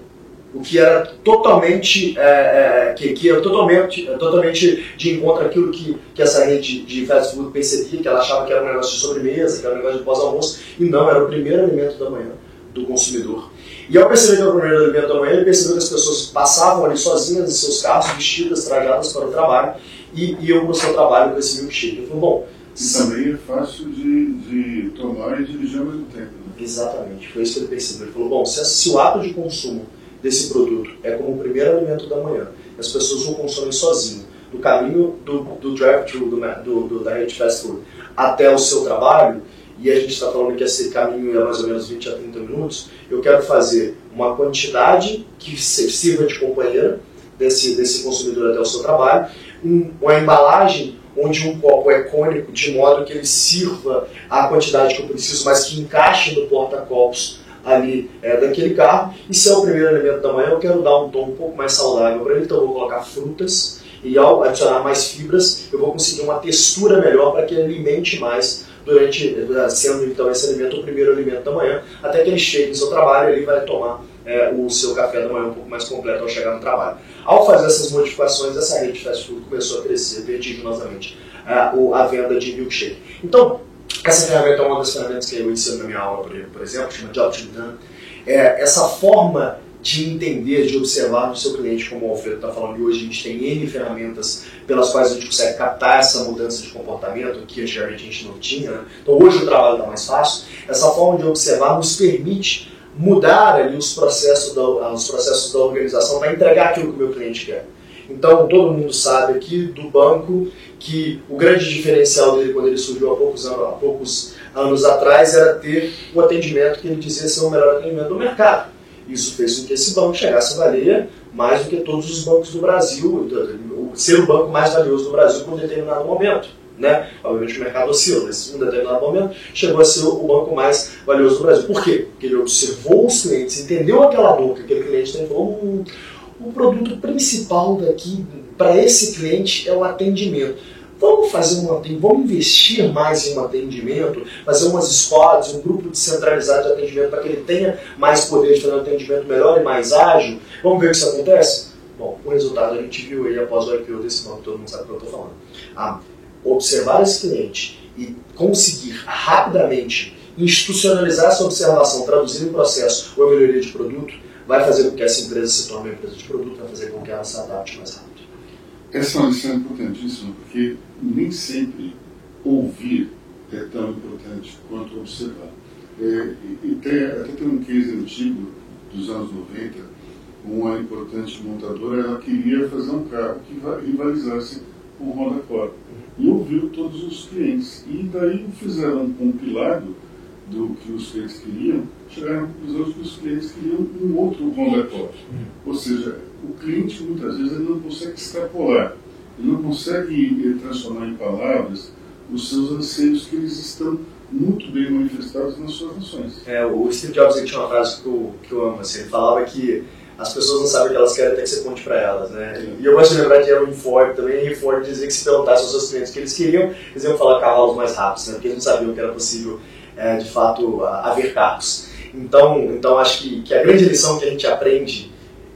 O que era totalmente, é, é, que, que era totalmente, totalmente de encontro àquilo que, que essa rede de fast food percebia, que ela achava que era um negócio de sobremesa, que era um negócio de pós-almoço, e não, era o primeiro alimento da manhã do consumidor. E ao perceber que era o primeiro alimento da manhã, ele percebeu que as pessoas passavam ali sozinhas em seus carros, vestidas, trajadas para o trabalho, e iam para o seu trabalho com esse milkshake. Ele falou, bom...
E também é fácil de, de tomar e dirigir ao mesmo tempo. Né?
Exatamente, foi isso que ele percebeu. Ele falou, bom, se, se o ato de consumo desse produto é como o primeiro alimento da manhã, as pessoas o consomem sozinho, do caminho do, do drive-thru, do, do, do, da rede fast food, até o seu trabalho, e a gente está falando que esse caminho é mais ou menos 20 a 30 minutos, eu quero fazer uma quantidade que sirva de companheira desse, desse consumidor até o seu trabalho, um, uma embalagem onde um copo é cônico, de modo que ele sirva a quantidade que eu preciso, mas que encaixe no porta-copos ali é, daquele carro. E se é o primeiro elemento da manhã, eu quero dar um tom um pouco mais saudável para ele, então eu vou colocar frutas e ao adicionar mais fibras, eu vou conseguir uma textura melhor para que ele alimente mais durante, sendo então esse alimento o primeiro alimento da manhã, até que ele chegue no seu trabalho e ele vai tomar é, o seu café da manhã um pouco mais completo ao chegar no trabalho. Ao fazer essas modificações, essa rede de fast food começou a crescer vertiginosamente a, a venda de milkshake. Então, essa ferramenta é uma das ferramentas que eu ensino na minha aula, por exemplo, chama to Done. É essa forma de entender, de observar o seu cliente, como o Alfredo está falando, e hoje a gente tem N ferramentas pelas quais a gente consegue captar essa mudança de comportamento que antigamente a gente não tinha. Né? Então hoje o trabalho está mais fácil. Essa forma de observar nos permite mudar ali os processos da, os processos da organização para entregar aquilo que o meu cliente quer. Então todo mundo sabe aqui do banco que o grande diferencial dele quando ele surgiu há poucos anos, há poucos anos atrás era ter um atendimento que ele dizia ser o melhor atendimento do mercado. Isso fez com que esse banco chegasse a valer mais do que todos os bancos do Brasil, ser o banco mais valioso do Brasil por um determinado momento. Né? Obviamente o mercado oscila, mas em um determinado momento chegou a ser o banco mais valioso do Brasil. Por quê? Porque ele observou os clientes, entendeu aquela dor que aquele cliente tem e falou: hum, o produto principal daqui para esse cliente é o atendimento. Vamos fazer um vamos investir mais em um atendimento, fazer umas squads, um grupo descentralizado de atendimento para que ele tenha mais poder de fazer um atendimento melhor e mais ágil. Vamos ver o que isso acontece? Bom, o resultado a gente viu aí após o IPO desse banco, todo mundo sabe o que eu estou falando. Ah, observar esse cliente e conseguir rapidamente institucionalizar essa observação, traduzir em processo ou melhoria de produto, vai fazer com que essa empresa se torne uma empresa de produto, vai fazer com que ela se adapte mais rápido.
Essa é uma lição importantíssima, porque nem sempre ouvir é tão importante quanto observar. É, e tem, até tem um case antigo dos anos 90, uma importante montadora, ela queria fazer um carro que rivalizasse com o Honda Accord. E ouviu todos os clientes. E daí fizeram um compilado do que os clientes queriam, chegaram à conclusão que os clientes queriam um outro Honda Accord. Ou seja, o cliente muitas vezes ele não consegue extrapolar, ele não consegue transformar em palavras os seus anseios que eles estão muito bem manifestados nas suas ações.
É, o Steve Jobs tinha uma frase que eu, que eu amo, assim, ele falava que as pessoas não sabem o que elas querem até que você conte para elas, né? E eu gosto de lembrar que era o Ford também, e Ford dizia que se perguntasse aos seus clientes o que eles queriam, eles iam falar cavalos mais rápidos, né? Porque eles não sabiam que era possível, é, de fato, haver carros. Então, então acho que, que a grande lição que a gente aprende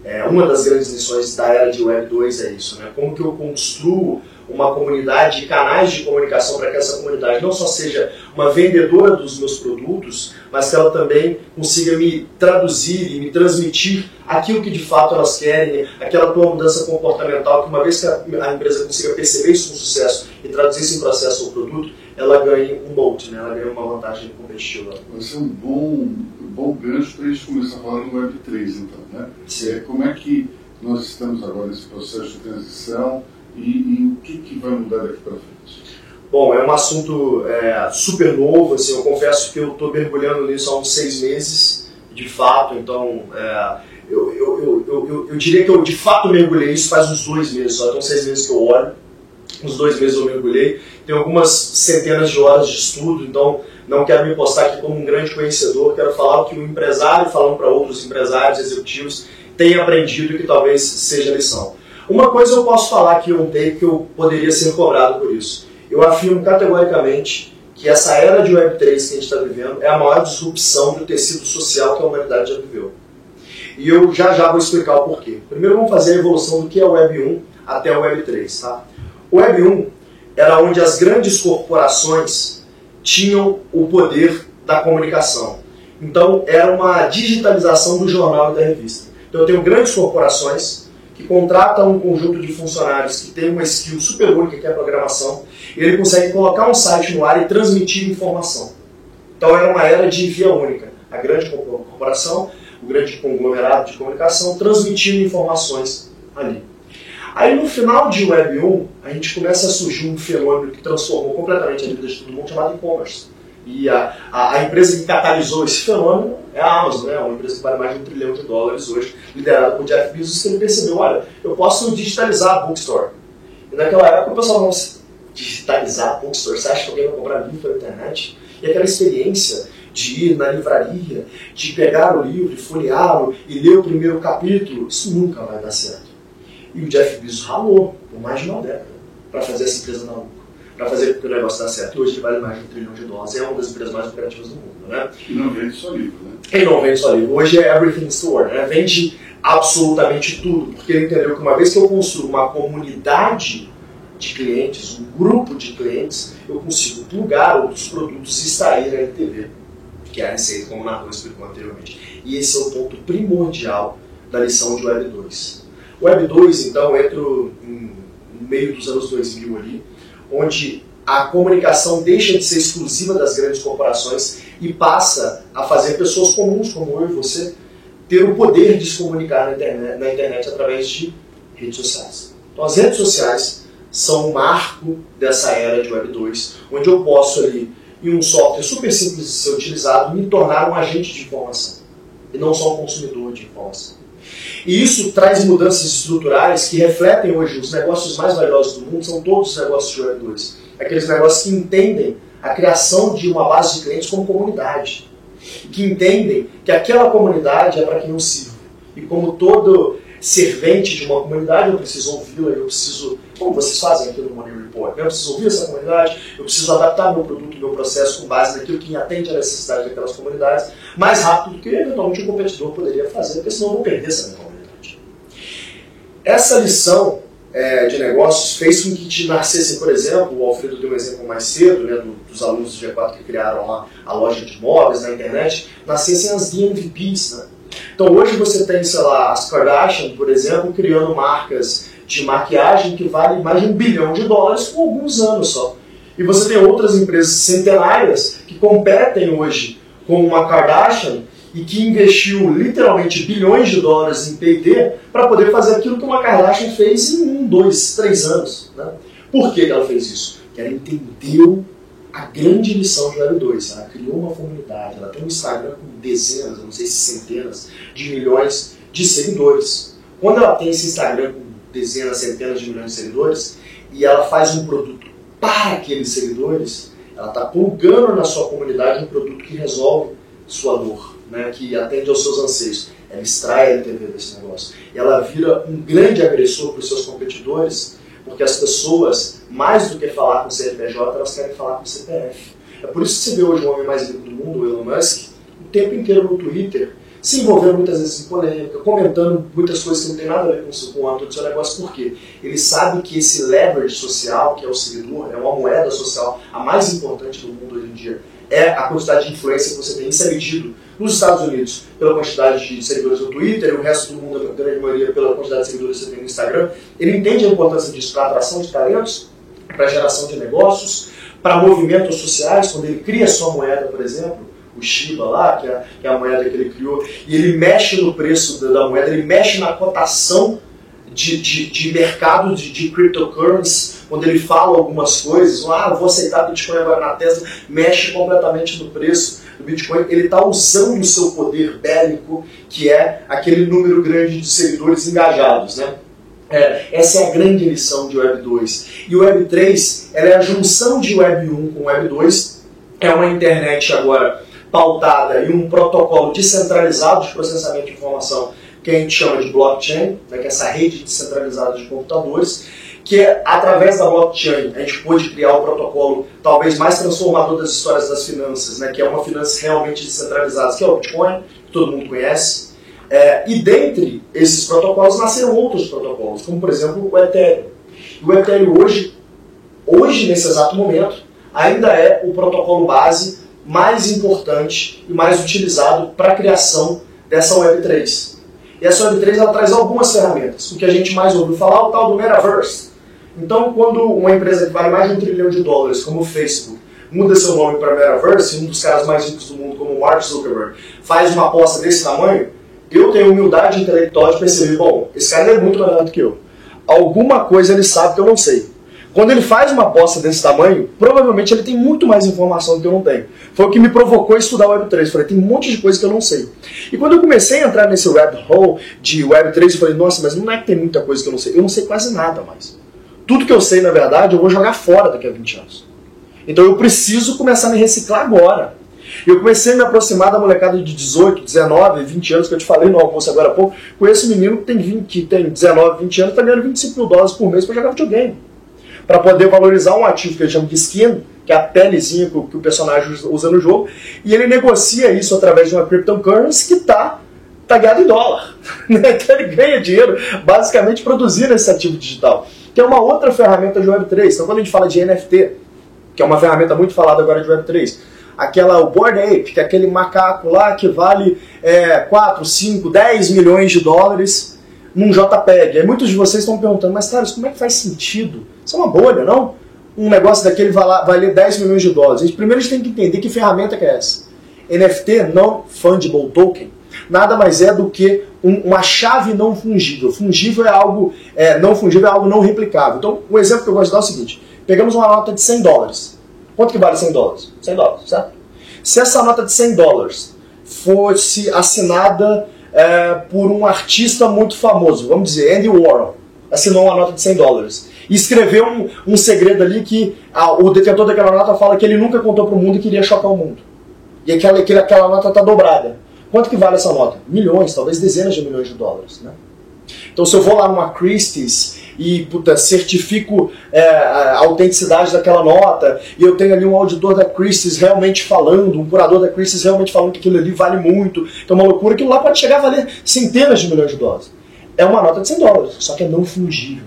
é, uma das grandes lições da era de Web 2 é isso, né? Como que eu construo uma comunidade canais de comunicação para que essa comunidade não só seja uma vendedora dos meus produtos, mas que ela também consiga me traduzir e me transmitir aquilo que de fato elas querem, aquela tua mudança comportamental, que uma vez que a empresa consiga perceber isso com sucesso e traduzir isso em processo ou produto, ela ganhe um moat, né? ela ganha uma vantagem competitiva.
Vai ser um bom, bom gancho para a gente começar a falar no Web3, então. Né? É, como é que nós estamos agora nesse processo de transição e, e o que, que vai mudar daqui para frente?
Bom, é um assunto é, super novo, assim, eu confesso que eu estou mergulhando nisso há uns seis meses, de fato, então é, eu, eu, eu, eu, eu diria que eu de fato mergulhei isso faz uns dois meses, só tem uns seis meses que eu olho, uns dois meses eu mergulhei, tem algumas centenas de horas de estudo, então não quero me postar aqui como um grande conhecedor, quero falar o que o empresário falando para outros empresários, executivos, tem aprendido e que talvez seja lição. Uma coisa eu posso falar que eu tenho que eu poderia ser cobrado por isso. Eu afirmo categoricamente que essa era de Web3 que a gente está vivendo é a maior disrupção do tecido social que a humanidade já viveu. E eu já já vou explicar o porquê. Primeiro vamos fazer a evolução do que é Web 1 até o Web 3. Tá? O Web 1 era onde as grandes corporações tinham o poder da comunicação. Então era uma digitalização do jornal e da revista. Então eu tenho grandes corporações que contratam um conjunto de funcionários que tem uma skill super única que é a programação, e ele consegue colocar um site no ar e transmitir informação. Então era uma era de via única. A grande corporação o grande conglomerado de comunicação, transmitindo informações ali. Aí no final de Web 1, a gente começa a surgir um fenômeno que transformou completamente a vida de todo mundo, chamado e-commerce. E a, a, a, empresa que catalisou esse fenômeno é a Amazon, né? uma empresa que vale mais de um trilhão de dólares hoje, liderada por Jeff Bezos, que ele percebeu, olha, eu posso digitalizar a bookstore. E naquela época o pessoal, nossa, digitalizar a bookstore, você acha que alguém vai comprar livro pela internet? E aquela experiência de ir na livraria, de pegar o livro, folheá-lo e ler o primeiro capítulo, isso nunca vai dar certo. E o Jeff Bezos ralou por mais de uma década para fazer essa empresa na lucro, para fazer com que o negócio dar certo. Hoje ele vale mais de um trilhão de dólares, é uma das empresas mais lucrativas do mundo. Né?
E não vende só livro, né?
E não vende só livro. Hoje é Everything Store, né? vende absolutamente tudo, porque ele entendeu que uma vez que eu construo uma comunidade de clientes, um grupo de clientes, eu consigo plugar outros produtos e extrair a LTV que é a receita, como o Natan explicou anteriormente. E esse é o ponto primordial da lição de Web 2. Web 2, então, entra no meio dos anos 2000 ali, onde a comunicação deixa de ser exclusiva das grandes corporações e passa a fazer pessoas comuns, como eu e você, ter o poder de se comunicar na internet, na internet através de redes sociais. Então, as redes sociais são o marco dessa era de Web 2, onde eu posso ali e um software super simples de ser utilizado me tornar um agente de informação e não só um consumidor de informação. E isso traz mudanças estruturais que refletem hoje os negócios mais valiosos do mundo, são todos os negócios de 2. Aqueles negócios que entendem a criação de uma base de clientes como comunidade. Que entendem que aquela comunidade é para quem eu sirvo. E como todo servente de uma comunidade, eu preciso ouvi-la, eu preciso, como vocês fazem aqui no Money Report, eu preciso ouvir essa comunidade, eu preciso adaptar meu produto, meu processo com base naquilo que atende à necessidade daquelas comunidades, mais rápido do que eventualmente um competidor poderia fazer, porque senão eu vou perder essa minha comunidade. Essa lição é, de negócios fez com que nascessem, por exemplo, o Alfredo deu um exemplo mais cedo, né, do, dos alunos do G4 que criaram lá a loja de móveis na internet, nascessem as DMVPs, né? Então hoje você tem, sei lá, as Kardashian, por exemplo, criando marcas de maquiagem que valem mais de um bilhão de dólares por alguns anos só. E você tem outras empresas centenárias que competem hoje com uma Kardashian e que investiu literalmente bilhões de dólares em P&D para poder fazer aquilo que uma Kardashian fez em um, dois, três anos. Né? Por que ela fez isso? Porque ela entendeu a grande lição de Web 2. Ela criou uma comunidade, ela tem um Instagram com dezenas, não sei se centenas, de milhões de seguidores. Quando ela tem esse Instagram com dezenas, centenas de milhões de seguidores e ela faz um produto para aqueles seguidores, ela está plugando na sua comunidade um produto que resolve sua dor, né, que atende aos seus anseios. Ela extrai a LTV desse negócio. E ela vira um grande agressor para os seus competidores porque as pessoas, mais do que falar com o CNPJ, elas querem falar com o CPF. É por isso que você vê hoje o homem mais rico do mundo, o Elon Musk, o tempo inteiro no Twitter, se envolvendo muitas vezes em polêmica, comentando muitas coisas que não tem nada a ver com, com o âmbito do seu negócio, por quê? Ele sabe que esse leverage social, que é o seguidor, é uma moeda social a mais importante do mundo hoje em dia, é a quantidade de influência que você tem. Isso é medido nos Estados Unidos pela quantidade de seguidores no Twitter, e o resto do mundo, a grande maioria, pela quantidade de seguidores que você tem no Instagram. Ele entende a importância disso para atração de talentos, para geração de negócios, para movimentos sociais, quando ele cria sua moeda, por exemplo, o Shiba lá, que é, que é a moeda que ele criou, e ele mexe no preço da, da moeda, ele mexe na cotação de, de, de mercado de, de cryptocurrency, quando ele fala algumas coisas, ah, vou aceitar Bitcoin agora na Tesla, mexe completamente no preço do Bitcoin, ele está usando o seu poder bélico, que é aquele número grande de seguidores engajados, né? É, essa é a grande lição de Web 2. E o Web 3 ela é a junção de Web 1 com Web 2. É uma internet agora pautada em um protocolo descentralizado de processamento de informação que a gente chama de blockchain, né, que é essa rede descentralizada de computadores, que é, através da blockchain a gente pôde criar o protocolo talvez mais transformador das histórias das finanças, né, que é uma finança realmente descentralizada, que é o Bitcoin, que todo mundo conhece. É, e dentre esses protocolos nasceram outros protocolos, como por exemplo o Ethereum. O Ethereum hoje, hoje nesse exato momento, ainda é o protocolo base mais importante e mais utilizado para a criação dessa Web3. E essa Web3 ela traz algumas ferramentas. O que a gente mais ouviu falar é o tal do Metaverse. Então, quando uma empresa que vale mais de um trilhão de dólares, como o Facebook, muda seu nome para Metaverse, um dos caras mais ricos do mundo, como o Mark Zuckerberg, faz uma aposta desse tamanho, eu tenho humildade intelectual de perceber, bom, esse cara é muito melhor do que eu. Alguma coisa ele sabe que eu não sei. Quando ele faz uma aposta desse tamanho, provavelmente ele tem muito mais informação do que eu não tenho. Foi o que me provocou estudar Web3. Falei, tem um monte de coisa que eu não sei. E quando eu comecei a entrar nesse web hole de Web3, eu falei, nossa, mas não é que tem muita coisa que eu não sei. Eu não sei quase nada mais. Tudo que eu sei, na verdade, eu vou jogar fora daqui a 20 anos. Então eu preciso começar a me reciclar agora. Eu comecei a me aproximar da molecada de 18, 19, 20 anos, que eu te falei no almoço agora há pouco. Conheço um menino que tem, 20, que tem 19, 20 anos, está ganhando 25 mil dólares por mês para jogar videogame para poder valorizar um ativo que ele chama de skin, que é a pelezinha que o, personagem usa no jogo, e ele negocia isso através de uma cryptocurrency que está tagada em dólar. Então ele ganha dinheiro basicamente produzindo esse ativo digital, que é uma outra ferramenta de Web3. Então quando a gente fala de NFT, que é uma ferramenta muito falada agora de Web3, aquela o Board Ape, que é aquele macaco lá que vale é, 4, 5, 10 milhões de dólares num JPEG. Aí muitos de vocês estão perguntando, mas cara, como é que faz sentido isso é uma bolha, não? Um negócio daquele valer 10 milhões de dólares. Primeiro a gente tem que entender que ferramenta que é essa. NFT, não fungible token, nada mais é do que um, uma chave não fungível. Fungível é algo é, não fungível é algo não replicável. Então, o um exemplo que eu gosto de dar é o seguinte: pegamos uma nota de 100 dólares. Quanto que vale 100 dólares? 100 dólares, certo? Se essa nota de 100 dólares fosse assinada é, por um artista muito famoso, vamos dizer, Andy Warhol, assinou uma nota de 100 dólares e escreveu um, um segredo ali que a, o detentor daquela nota fala que ele nunca contou para o mundo e queria chocar o mundo. E aquela, aquela, aquela nota está dobrada. Quanto que vale essa nota? Milhões, talvez dezenas de milhões de dólares. Né? Então se eu vou lá numa Christie's e puta, certifico é, a autenticidade daquela nota, e eu tenho ali um auditor da Christie's realmente falando, um curador da Christie's realmente falando que aquilo ali vale muito, então é uma loucura, aquilo lá pode chegar a valer centenas de milhões de dólares. É uma nota de 100 dólares, só que é não fungível.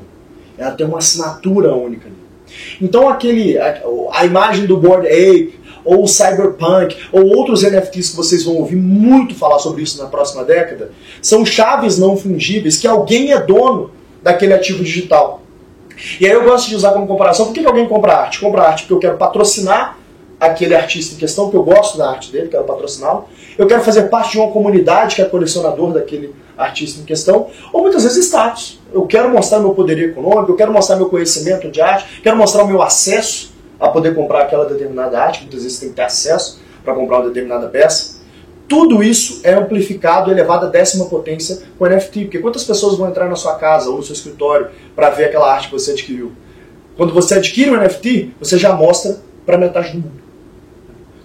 Ela tem uma assinatura única. Então aquele, a, a imagem do Board Ape, ou Cyberpunk, ou outros NFTs que vocês vão ouvir muito falar sobre isso na próxima década, são chaves não fungíveis que alguém é dono daquele ativo digital. E aí eu gosto de usar como comparação, por que, que alguém compra arte? Compra arte porque eu quero patrocinar aquele artista em questão, que eu gosto da arte dele, quero patrociná-lo. Eu quero fazer parte de uma comunidade que é colecionador daquele artista em questão, ou muitas vezes status. Eu quero mostrar meu poderio econômico, eu quero mostrar meu conhecimento de arte, quero mostrar o meu acesso a poder comprar aquela determinada arte, muitas vezes tem que ter acesso para comprar uma determinada peça. Tudo isso é amplificado, elevado à décima potência com NFT, porque quantas pessoas vão entrar na sua casa ou no seu escritório para ver aquela arte que você adquiriu? Quando você adquire um NFT, você já mostra para metade do mundo.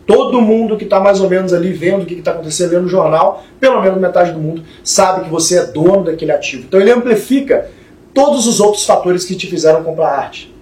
Todo mundo que está mais ou menos ali vendo o que está acontecendo lendo no jornal, pelo menos metade do mundo, sabe que você é dono daquele ativo. Então ele amplifica todos os outros fatores que te fizeram comprar arte.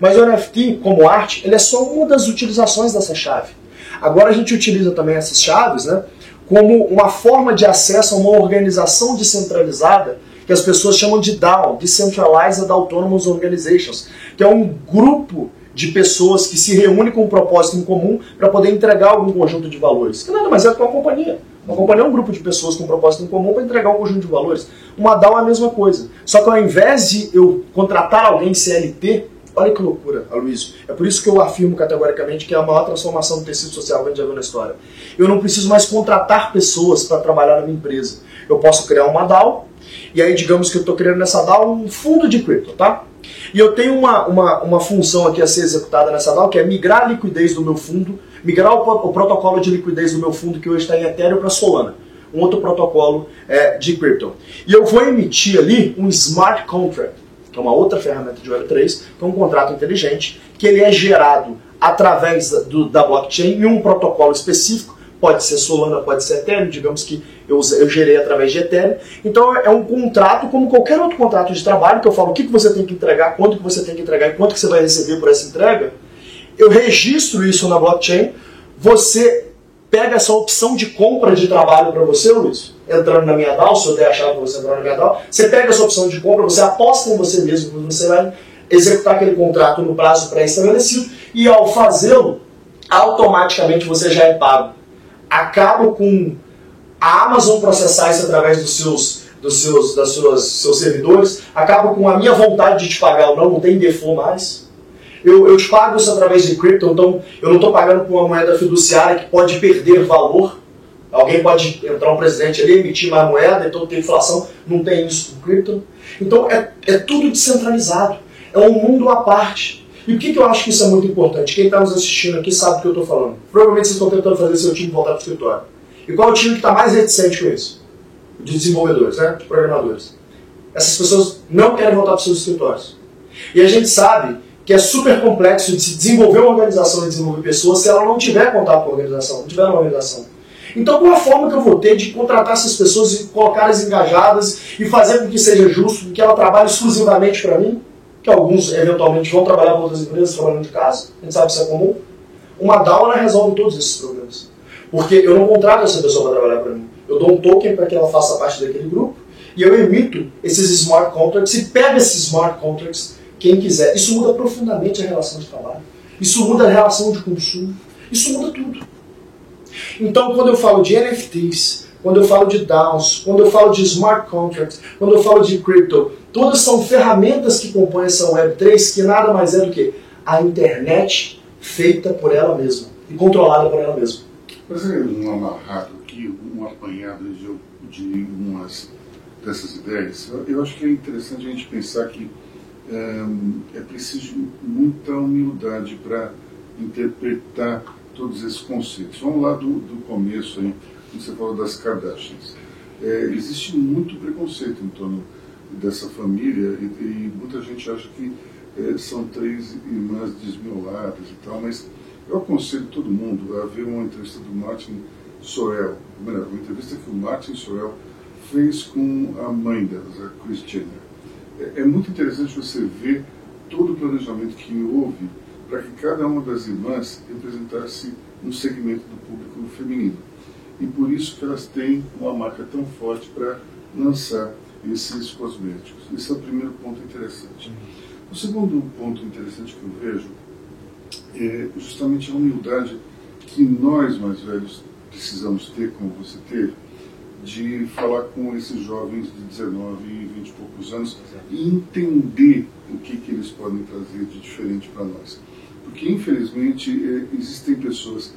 Mas o NFT, como arte, ele é só uma das utilizações dessa chave. Agora a gente utiliza também essas chaves né, como uma forma de acesso a uma organização descentralizada que as pessoas chamam de DAO, Decentralized Autonomous Organizations, que é um grupo de pessoas que se reúnem com um propósito em comum para poder entregar algum conjunto de valores. Que nada mais é do que uma companhia. Uma companhia é um grupo de pessoas com um propósito em comum para entregar um conjunto de valores. Uma DAO é a mesma coisa. Só que ao invés de eu contratar alguém CLT, olha que loucura, Aloysio. É por isso que eu afirmo categoricamente que é a maior transformação do tecido social que a gente já viu na história. Eu não preciso mais contratar pessoas para trabalhar na minha empresa. Eu posso criar uma DAO, e aí digamos que eu estou criando nessa DAO um fundo de cripto, tá? E eu tenho uma, uma, uma função aqui a ser executada nessa DAO, que é migrar a liquidez do meu fundo, migrar o, o protocolo de liquidez do meu fundo, que hoje está em Ethereum, para Solana. Um outro protocolo é, de crypto. E eu vou emitir ali um smart contract, que é uma outra ferramenta de Web3, que é um contrato inteligente, que ele é gerado através do, da blockchain em um protocolo específico pode ser Solana, pode ser Ethereum, digamos que eu, eu gerei através de Ethereum. Então é um contrato como qualquer outro contrato de trabalho, que eu falo o que, que você tem que entregar, quanto que você tem que entregar e quanto que você vai receber por essa entrega. Eu registro isso na blockchain, você pega essa opção de compra de trabalho para você, Luiz, entrando na minha DAO, se eu der a chave para você entrar na minha DAO, você pega essa opção de compra, você aposta em você mesmo, você vai executar aquele contrato no prazo pré-estabelecido e ao fazê-lo, automaticamente você já é pago. Acaba com a Amazon processar isso através dos seus, dos seus, das suas, seus servidores, acaba com a minha vontade de te pagar ou não, não tem default mais. Eu, eu te pago isso através de cripto, então eu não estou pagando com uma moeda fiduciária que pode perder valor. Alguém pode entrar um presidente ali, emitir mais moeda, então tem inflação, não tem isso com cripto. Então é, é tudo descentralizado, é um mundo à parte. E por que, que eu acho que isso é muito importante? Quem está nos assistindo aqui sabe do que eu estou falando. Provavelmente vocês estão tentando fazer seu time voltar para o escritório. E qual é o time que está mais reticente com isso? De desenvolvedores, né? de programadores. Essas pessoas não querem voltar para os seus escritórios. E a gente sabe que é super complexo de se desenvolver uma organização e desenvolver pessoas se ela não tiver contato com a organização, não tiver uma organização. Então, qual a forma que eu vou ter de contratar essas pessoas e colocá-las engajadas e fazer com que seja justo, que ela trabalhe exclusivamente para mim? Que alguns, eventualmente, vão trabalhar para outras empresas trabalhando de casa, a gente sabe que isso é comum. Uma DAO, resolve todos esses problemas. Porque eu não contrato essa pessoa para trabalhar para mim. Eu dou um token para que ela faça parte daquele grupo e eu emito esses smart contracts e pego esses smart contracts quem quiser. Isso muda profundamente a relação de trabalho. Isso muda a relação de consumo. Isso muda tudo. Então, quando eu falo de NFTs, quando eu falo de DAOs, quando eu falo de smart contracts, quando eu falo de crypto, todas são ferramentas que compõem essa Web3 que nada mais é do que a internet feita por ela mesma e controlada por ela mesma.
Fazer um amarrado aqui, um apanhado de, de umas dessas ideias, eu acho que é interessante a gente pensar que é, preciso muita humildade para interpretar todos esses conceitos. Vamos lá do, do começo, aí, quando você falou das Kardashians. É, existe muito preconceito em torno dessa família e, e muita gente acha que é, são três irmãs desmioladas e tal, mas eu aconselho todo mundo a ver uma entrevista do Martin Sorel, melhor, uma entrevista que o Martin Sorel fez com a mãe delas, a Kris Jenner é, é muito interessante você ver todo o planejamento que houve para que cada uma das irmãs representasse um segmento do público feminino. E por isso que elas têm uma marca tão forte para lançar esses cosméticos. Esse é o primeiro ponto interessante. O segundo ponto interessante que eu vejo é justamente a humildade que nós mais velhos precisamos ter, como você teve, de falar com esses jovens de 19 e 20 e poucos anos e entender o que, que eles podem trazer de diferente para nós. Porque, infelizmente, é, existem pessoas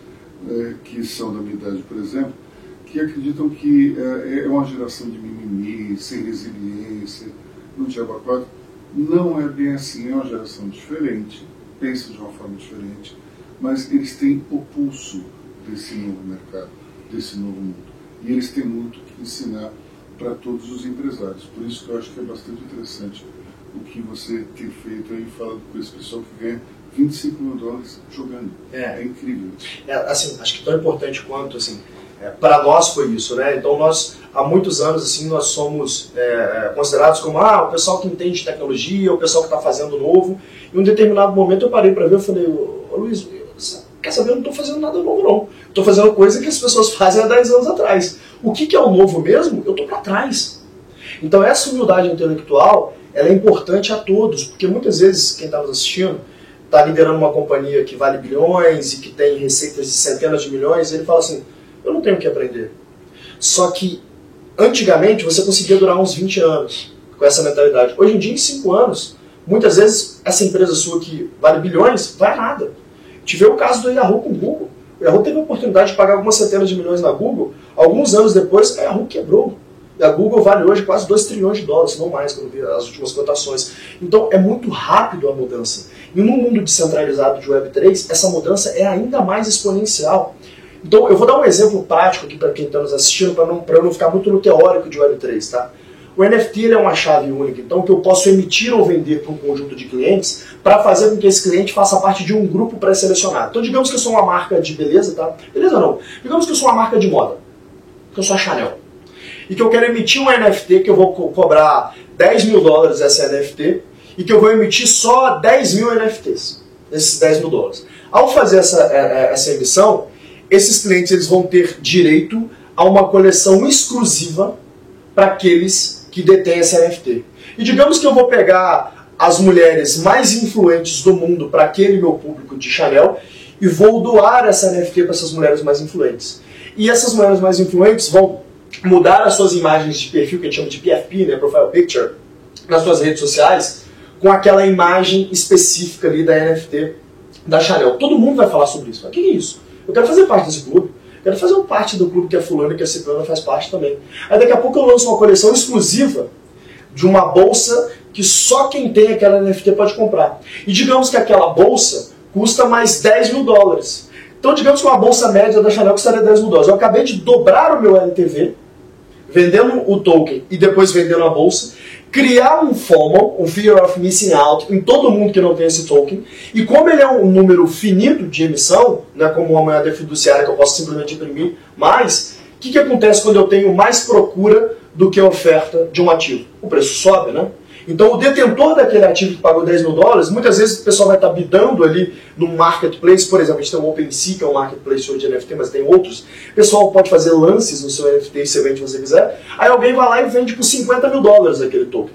é, que são da minha idade, por exemplo, que acreditam que é, é uma geração de mimimi, sem resiliência, no diabo quatro. Não é bem assim, é uma geração diferente, pensa de uma forma diferente, mas eles têm o pulso desse novo mercado, desse novo mundo e eles têm muito que ensinar para todos os empresários. Por isso que eu acho que é bastante interessante o que você tem feito aí, falando com esse pessoal que ganha 25 mil dólares jogando. É, é incrível.
É, assim, acho que tão importante quanto, assim, é, para nós foi isso, né? Então nós, há muitos anos, assim, nós somos é, considerados como, ah, o pessoal que entende tecnologia, o pessoal que está fazendo novo. Em um determinado momento eu parei para ver, eu falei, ô, Luiz, quer saber, eu não estou fazendo nada novo não. Estou fazendo coisa que as pessoas fazem há 10 anos atrás. O que, que é o novo mesmo? Eu estou para trás. Então essa humildade intelectual, ela é importante a todos, porque muitas vezes quem está nos assistindo está liderando uma companhia que vale bilhões e que tem receitas de centenas de milhões, ele fala assim, eu não tenho o que aprender. Só que antigamente você conseguia durar uns 20 anos com essa mentalidade. Hoje em dia, em 5 anos, muitas vezes essa empresa sua que vale bilhões, vai nada. Tive o caso do Yahoo com o Google. O Yahoo teve a oportunidade de pagar algumas centenas de milhões na Google. Alguns anos depois, a Yahoo quebrou. E a Google vale hoje quase 2 trilhões de dólares, não mais, quando vi as últimas cotações. Então é muito rápido a mudança. E no mundo descentralizado de Web3, essa mudança é ainda mais exponencial. Então eu vou dar um exemplo prático aqui para quem está nos assistindo, para não, eu não ficar muito no teórico de Web3. Tá? O NFT é uma chave única, então que eu posso emitir ou vender para um conjunto de clientes para fazer com que esse cliente faça parte de um grupo pré-selecionado. Então digamos que eu sou uma marca de beleza, tá? Beleza não. Digamos que eu sou uma marca de moda, que eu sou a Chanel. E que eu quero emitir um NFT que eu vou co cobrar 10 mil dólares essa NFT e que eu vou emitir só 10 mil NFTs, esses 10 mil dólares. Ao fazer essa, é, é, essa emissão, esses clientes eles vão ter direito a uma coleção exclusiva para aqueles que detêm essa NFT. E digamos que eu vou pegar as mulheres mais influentes do mundo para aquele meu público de Chanel e vou doar essa NFT para essas mulheres mais influentes. E essas mulheres mais influentes vão mudar as suas imagens de perfil, que a gente chama de PFP, né, Profile Picture, nas suas redes sociais, com aquela imagem específica ali da NFT da Chanel. Todo mundo vai falar sobre isso. o que é isso? Eu quero fazer parte desse clube. Quero fazer parte do clube que a fulana e que a ciclana faz parte também. Aí daqui a pouco eu lanço uma coleção exclusiva de uma bolsa que só quem tem aquela NFT pode comprar. E digamos que aquela bolsa custa mais 10 mil dólares. Então digamos que uma bolsa média da Chanel custaria 10 mil dólares. Eu acabei de dobrar o meu LTV, vendendo o token e depois vendendo a bolsa, criar um FOMO, um Fear of Missing Out, em todo mundo que não tem esse token. E como ele é um número finito de emissão, né, como uma moeda fiduciária que eu posso simplesmente imprimir mais, o que, que acontece quando eu tenho mais procura do que oferta de um ativo? O preço sobe, né? Então, o detentor daquele ativo que pagou 10 mil dólares, muitas vezes o pessoal vai estar bidando ali num marketplace, por exemplo, a gente tem o OpenSea, que é um marketplace de NFT, mas tem outros. O pessoal pode fazer lances no seu NFT se vende você quiser. Aí alguém vai lá e vende por 50 mil dólares aquele token.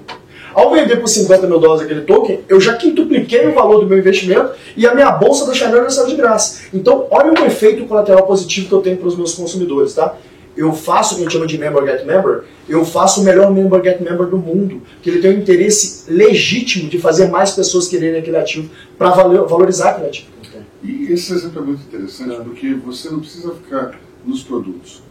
Ao vender por 50 mil dólares aquele token, eu já quintupliquei o valor do meu investimento e a minha bolsa da Chanel já saiu de graça. Então, olha o efeito colateral positivo que eu tenho para os meus consumidores, tá? Eu faço o que a gente chama de member get member, eu faço o melhor member get member do mundo, que ele tem um interesse legítimo de fazer mais pessoas quererem aquele ativo para valorizar aquele ativo.
E esse exemplo é muito interessante é. porque você não precisa ficar nos produtos.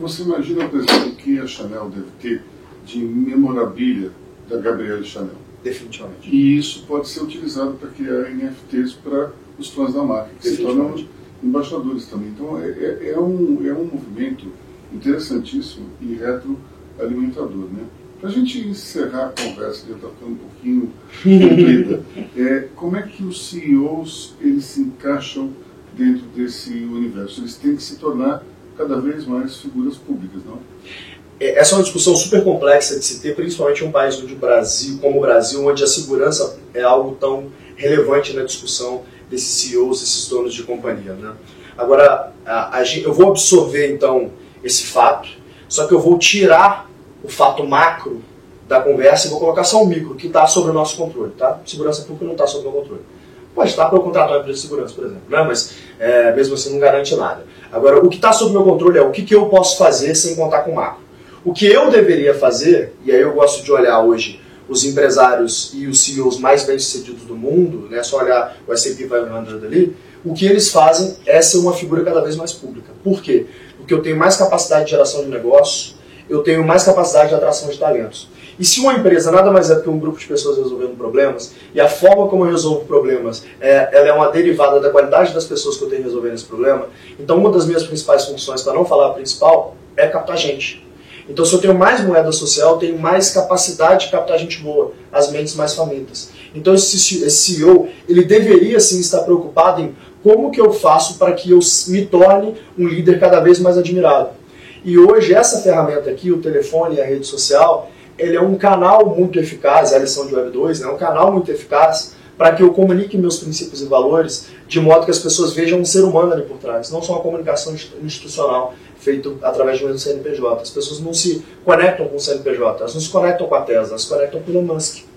Você imagina, por exemplo, o que a Chanel deve ter de memorabilia da Gabriela Chanel.
Definitivamente.
E isso pode ser utilizado para criar NFTs para os fãs da marca, que se tornam embaixadores também. Então é, é, é, um, é um movimento interessantíssimo e retroalimentador. Né? Para a gente encerrar a conversa, que já está ficando um pouquinho comprida, é, como é que os CEOs eles se encaixam dentro desse universo? Eles têm que se tornar cada vez mais figuras públicas, não?
É, essa é uma discussão super complexa de se ter, principalmente em um país onde o Brasil, como o Brasil, onde a segurança é algo tão relevante na discussão desses CEOs, esses donos de companhia. Né? Agora, a, a, eu vou absorver então esse fato, só que eu vou tirar o fato macro da conversa e vou colocar só o micro, que está sob o nosso controle. Tá? Segurança pública não está sob o meu controle. Pode estar para eu contratar uma empresa de segurança, por exemplo, né? mas é, mesmo assim não garante nada. Agora, o que está sob meu controle é o que, que eu posso fazer sem contar com o macro. O que eu deveria fazer, e aí eu gosto de olhar hoje os empresários e os CEOs mais bem-sucedidos do mundo, né, só olhar o S&P 500 ali, o que eles fazem é ser uma figura cada vez mais pública. Por quê? Porque eu tenho mais capacidade de geração de negócio, eu tenho mais capacidade de atração de talentos. E se uma empresa nada mais é do que um grupo de pessoas resolvendo problemas, e a forma como eu resolvo problemas, é, ela é uma derivada da qualidade das pessoas que eu tenho resolvendo esse problema, então uma das minhas principais funções, para não falar a principal, é captar gente. Então se eu tenho mais moeda social, eu tenho mais capacidade de captar gente boa, as mentes mais famintas. Então esse CEO, ele deveria sim estar preocupado em como que eu faço para que eu me torne um líder cada vez mais admirado. E hoje essa ferramenta aqui, o telefone e a rede social, ele é um canal muito eficaz, a lição de Web 2, é né, um canal muito eficaz para que eu comunique meus princípios e valores de modo que as pessoas vejam um ser humano ali por trás, não só uma comunicação institucional feita através de um CNPJ. As pessoas não se conectam com o CNPJ, elas não se conectam com a Tesla, elas se conectam com o Musk.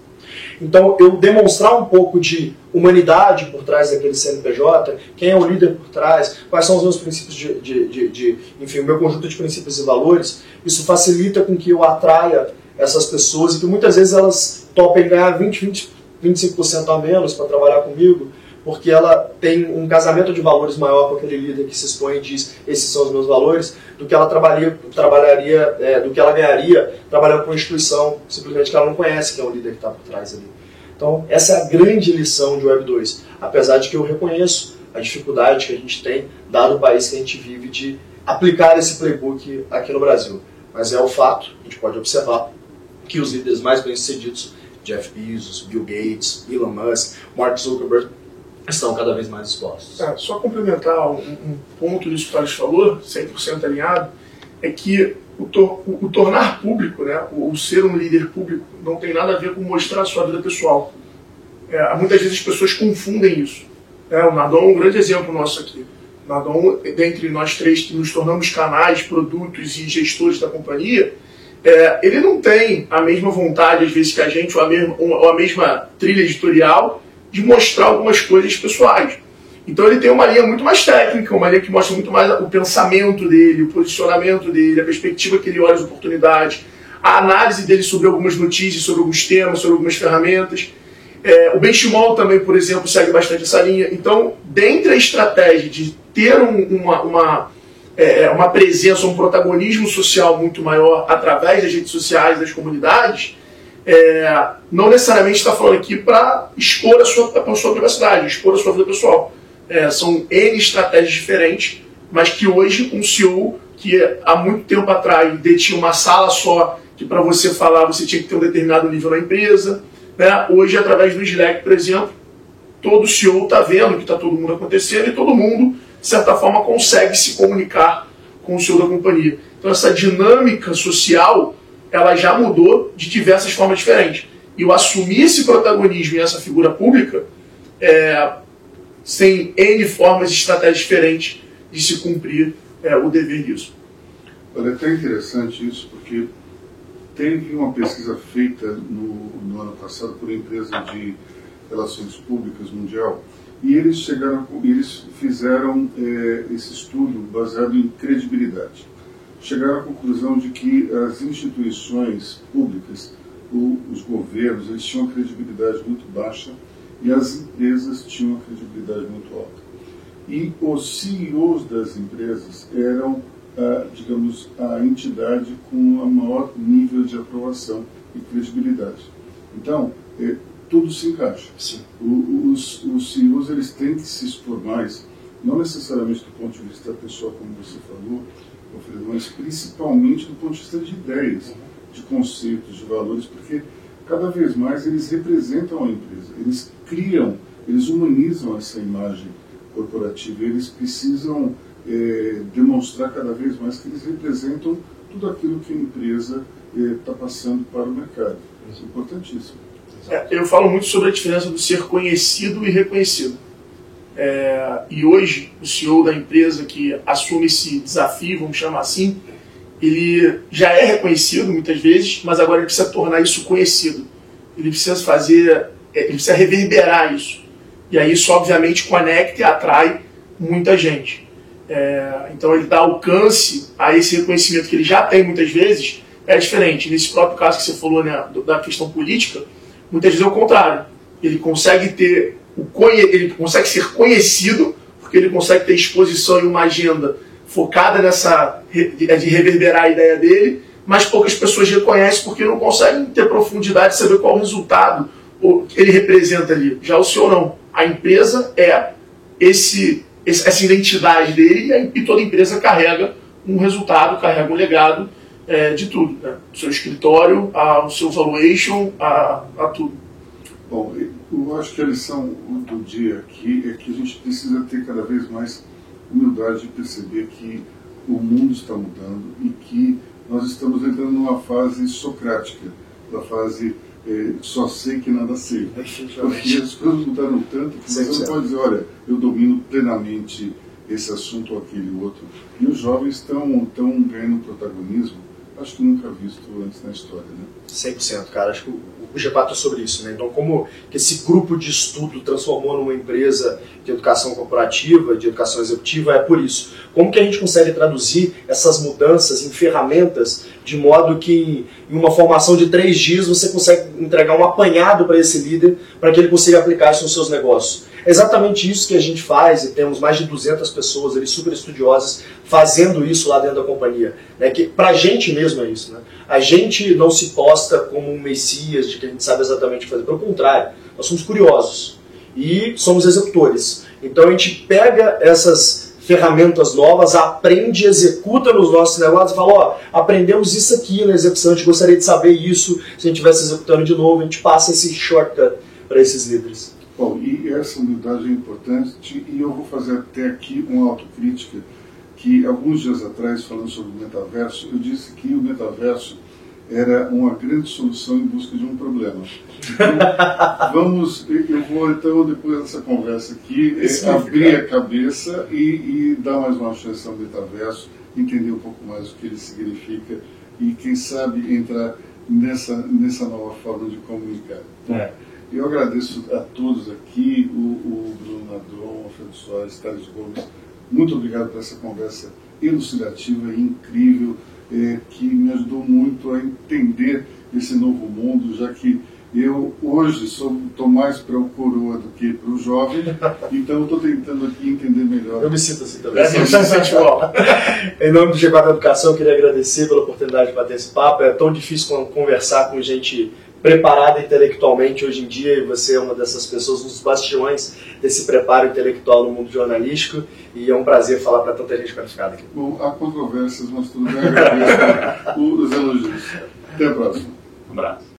Então, eu demonstrar um pouco de humanidade por trás daquele CNPJ, quem é o líder por trás, quais são os meus princípios de, de, de, de enfim, o meu conjunto de princípios e valores, isso facilita com que eu atraia essas pessoas e que muitas vezes elas topem ganhar 20, 20 25% a menos para trabalhar comigo, porque ela tem um casamento de valores maior com aquele líder que se expõe e diz esses são os meus valores, do que ela trabalharia, trabalharia é, do que ela ganharia trabalhando com uma instituição simplesmente que ela não conhece, que é o líder que está por trás ali. Então, essa é a grande lição de Web 2, apesar de que eu reconheço a dificuldade que a gente tem, dado o país que a gente vive, de aplicar esse playbook aqui no Brasil. Mas é o fato, a gente pode observar, que os líderes mais bem-sucedidos, Jeff Bezos, Bill Gates, Elon Musk, Mark Zuckerberg, estão cada vez mais expostos.
É, só complementar um, um ponto disso que o Thales falou, 100% alinhado, é que o, tor o, tornar público, né, o, o, ser um líder público, não tem nada a ver com mostrar a sua vida pessoal. É, muitas vezes as pessoas confundem isso. É, o Nadon é um grande exemplo nosso aqui. O Nadon, dentre nós três que nos tornamos canais, produtos e gestores da companhia, é, ele não tem a mesma vontade, às vezes, que a gente, ou a mesma, ou a mesma trilha editorial, de mostrar algumas coisas pessoais. Então ele tem uma linha muito mais técnica, uma linha que mostra muito mais o pensamento dele, o posicionamento dele, a perspectiva que ele olha as oportunidades, a análise dele sobre algumas notícias, sobre alguns temas, sobre algumas ferramentas. É, o benchmark também, por exemplo, segue bastante essa linha. Então, dentre a estratégia de ter um, uma, uma, é, uma presença, um protagonismo social muito maior através das redes sociais, das comunidades, é, não necessariamente está falando aqui para expor a sua, a sua privacidade, expor a sua vida pessoal. É, são N estratégias diferentes, mas que hoje um CEO que há muito tempo atrás detinha uma sala só, que para você falar você tinha que ter um determinado nível na empresa, né? hoje através do Slack, por exemplo, todo CEO está vendo que está todo mundo acontecendo e todo mundo, de certa forma, consegue se comunicar com o CEO da companhia. Então essa dinâmica social ela já mudou de diversas formas diferentes. E o assumir esse protagonismo e essa figura pública é, tem N formas e estratégias diferentes de se cumprir é, o dever disso.
Olha, é até interessante isso, porque teve uma pesquisa feita no, no ano passado por uma empresa de relações públicas mundial e eles chegaram, eles fizeram é, esse estudo baseado em credibilidade chegaram à conclusão de que as instituições públicas, os governos, eles tinham uma credibilidade muito baixa e as empresas tinham uma credibilidade muito alta. E os CEOs das empresas eram, digamos, a entidade com o maior nível de aprovação e credibilidade. Então, é, tudo se encaixa. O, os, os CEOs eles têm que se expor mais, não necessariamente do ponto de vista pessoal, como você falou, mas principalmente do ponto de vista de ideias, de conceitos, de valores, porque cada vez mais eles representam a empresa, eles criam, eles humanizam essa imagem corporativa, eles precisam é, demonstrar cada vez mais que eles representam tudo aquilo que a empresa está é, passando para o mercado. Isso é importantíssimo.
É, eu falo muito sobre a diferença do ser conhecido e reconhecido. É, e hoje, o CEO da empresa que assume esse desafio, vamos chamar assim, ele já é reconhecido muitas vezes, mas agora ele precisa tornar isso conhecido. Ele precisa fazer, é, ele precisa reverberar isso. E aí isso, obviamente, conecta e atrai muita gente. É, então ele dá alcance a esse reconhecimento que ele já tem muitas vezes, é diferente. Nesse próprio caso que você falou né, da questão política, muitas vezes é o contrário. Ele consegue ter ele consegue ser conhecido, porque ele consegue ter exposição e uma agenda focada nessa de reverberar a ideia dele, mas poucas pessoas reconhecem porque não conseguem ter profundidade de saber qual o resultado ele representa ali. Já o senhor não. A empresa é esse, essa identidade dele e toda empresa carrega um resultado, carrega um legado é, de tudo. Né? O seu escritório, a, o seu valuation, a, a tudo.
Bom, eu acho que a lição do dia aqui é que a gente precisa ter cada vez mais humildade de perceber que o mundo está mudando e que nós estamos entrando numa fase socrática, na fase eh, só sei que nada sei. Porque as coisas mudaram tanto que você não pode dizer, olha, eu domino plenamente esse assunto ou aquele outro. E os jovens estão, estão ganhando protagonismo, acho que nunca visto antes na história. Né?
100%, cara. Acho que o G4 é sobre isso. Né? Então, como que esse grupo de estudo transformou numa empresa de educação corporativa, de educação executiva, é por isso. Como que a gente consegue traduzir essas mudanças em ferramentas de modo que em uma formação de três dias você consegue entregar um apanhado para esse líder para que ele consiga aplicar isso nos seus negócios. É exatamente isso que a gente faz e temos mais de 200 pessoas ali super estudiosas fazendo isso lá dentro da companhia. Né? Que para a gente mesmo é isso. Né? A gente não se posta como um messias de que a gente sabe exatamente o que fazer. Pelo contrário, nós somos curiosos e somos executores. Então a gente pega essas ferramentas novas, aprende, executa nos nossos negócios e fala, ó, aprendemos isso aqui na execução, a gente gostaria de saber isso, se a gente estivesse executando de novo, a gente passa esse shortcut para esses líderes.
Bom, e essa humildade é importante e eu vou fazer até aqui uma autocrítica que alguns dias atrás, falando sobre o metaverso, eu disse que o metaverso era uma grande solução em busca de um problema. Então, vamos, eu vou então, depois dessa conversa aqui, é, abrir a cabeça e, e, dar mais uma chance ao metaverso, entender um pouco mais o que ele significa e, quem sabe, entrar nessa, nessa nova forma de comunicar. É. Eu agradeço a todos aqui, o, o Bruno Nadron, Alfredo Soares, Thales Gomes, muito obrigado por essa conversa elucidativa e incrível, é, que me ajudou muito a entender esse novo mundo, já que eu hoje estou mais para o coroa do que para o jovem, então estou tentando aqui entender melhor.
Eu me sinto assim também. É, em nome do G4 Educação, eu queria agradecer pela oportunidade de bater esse papo. É tão difícil conversar com gente preparada intelectualmente hoje em dia, e você é uma dessas pessoas, um dos bastiões desse preparo intelectual no mundo jornalístico, e é um prazer falar para tanta gente qualificada aqui.
Bom, há controvérsias, mas tudo bem, agradeço os elogios. Até a próxima.
Um abraço.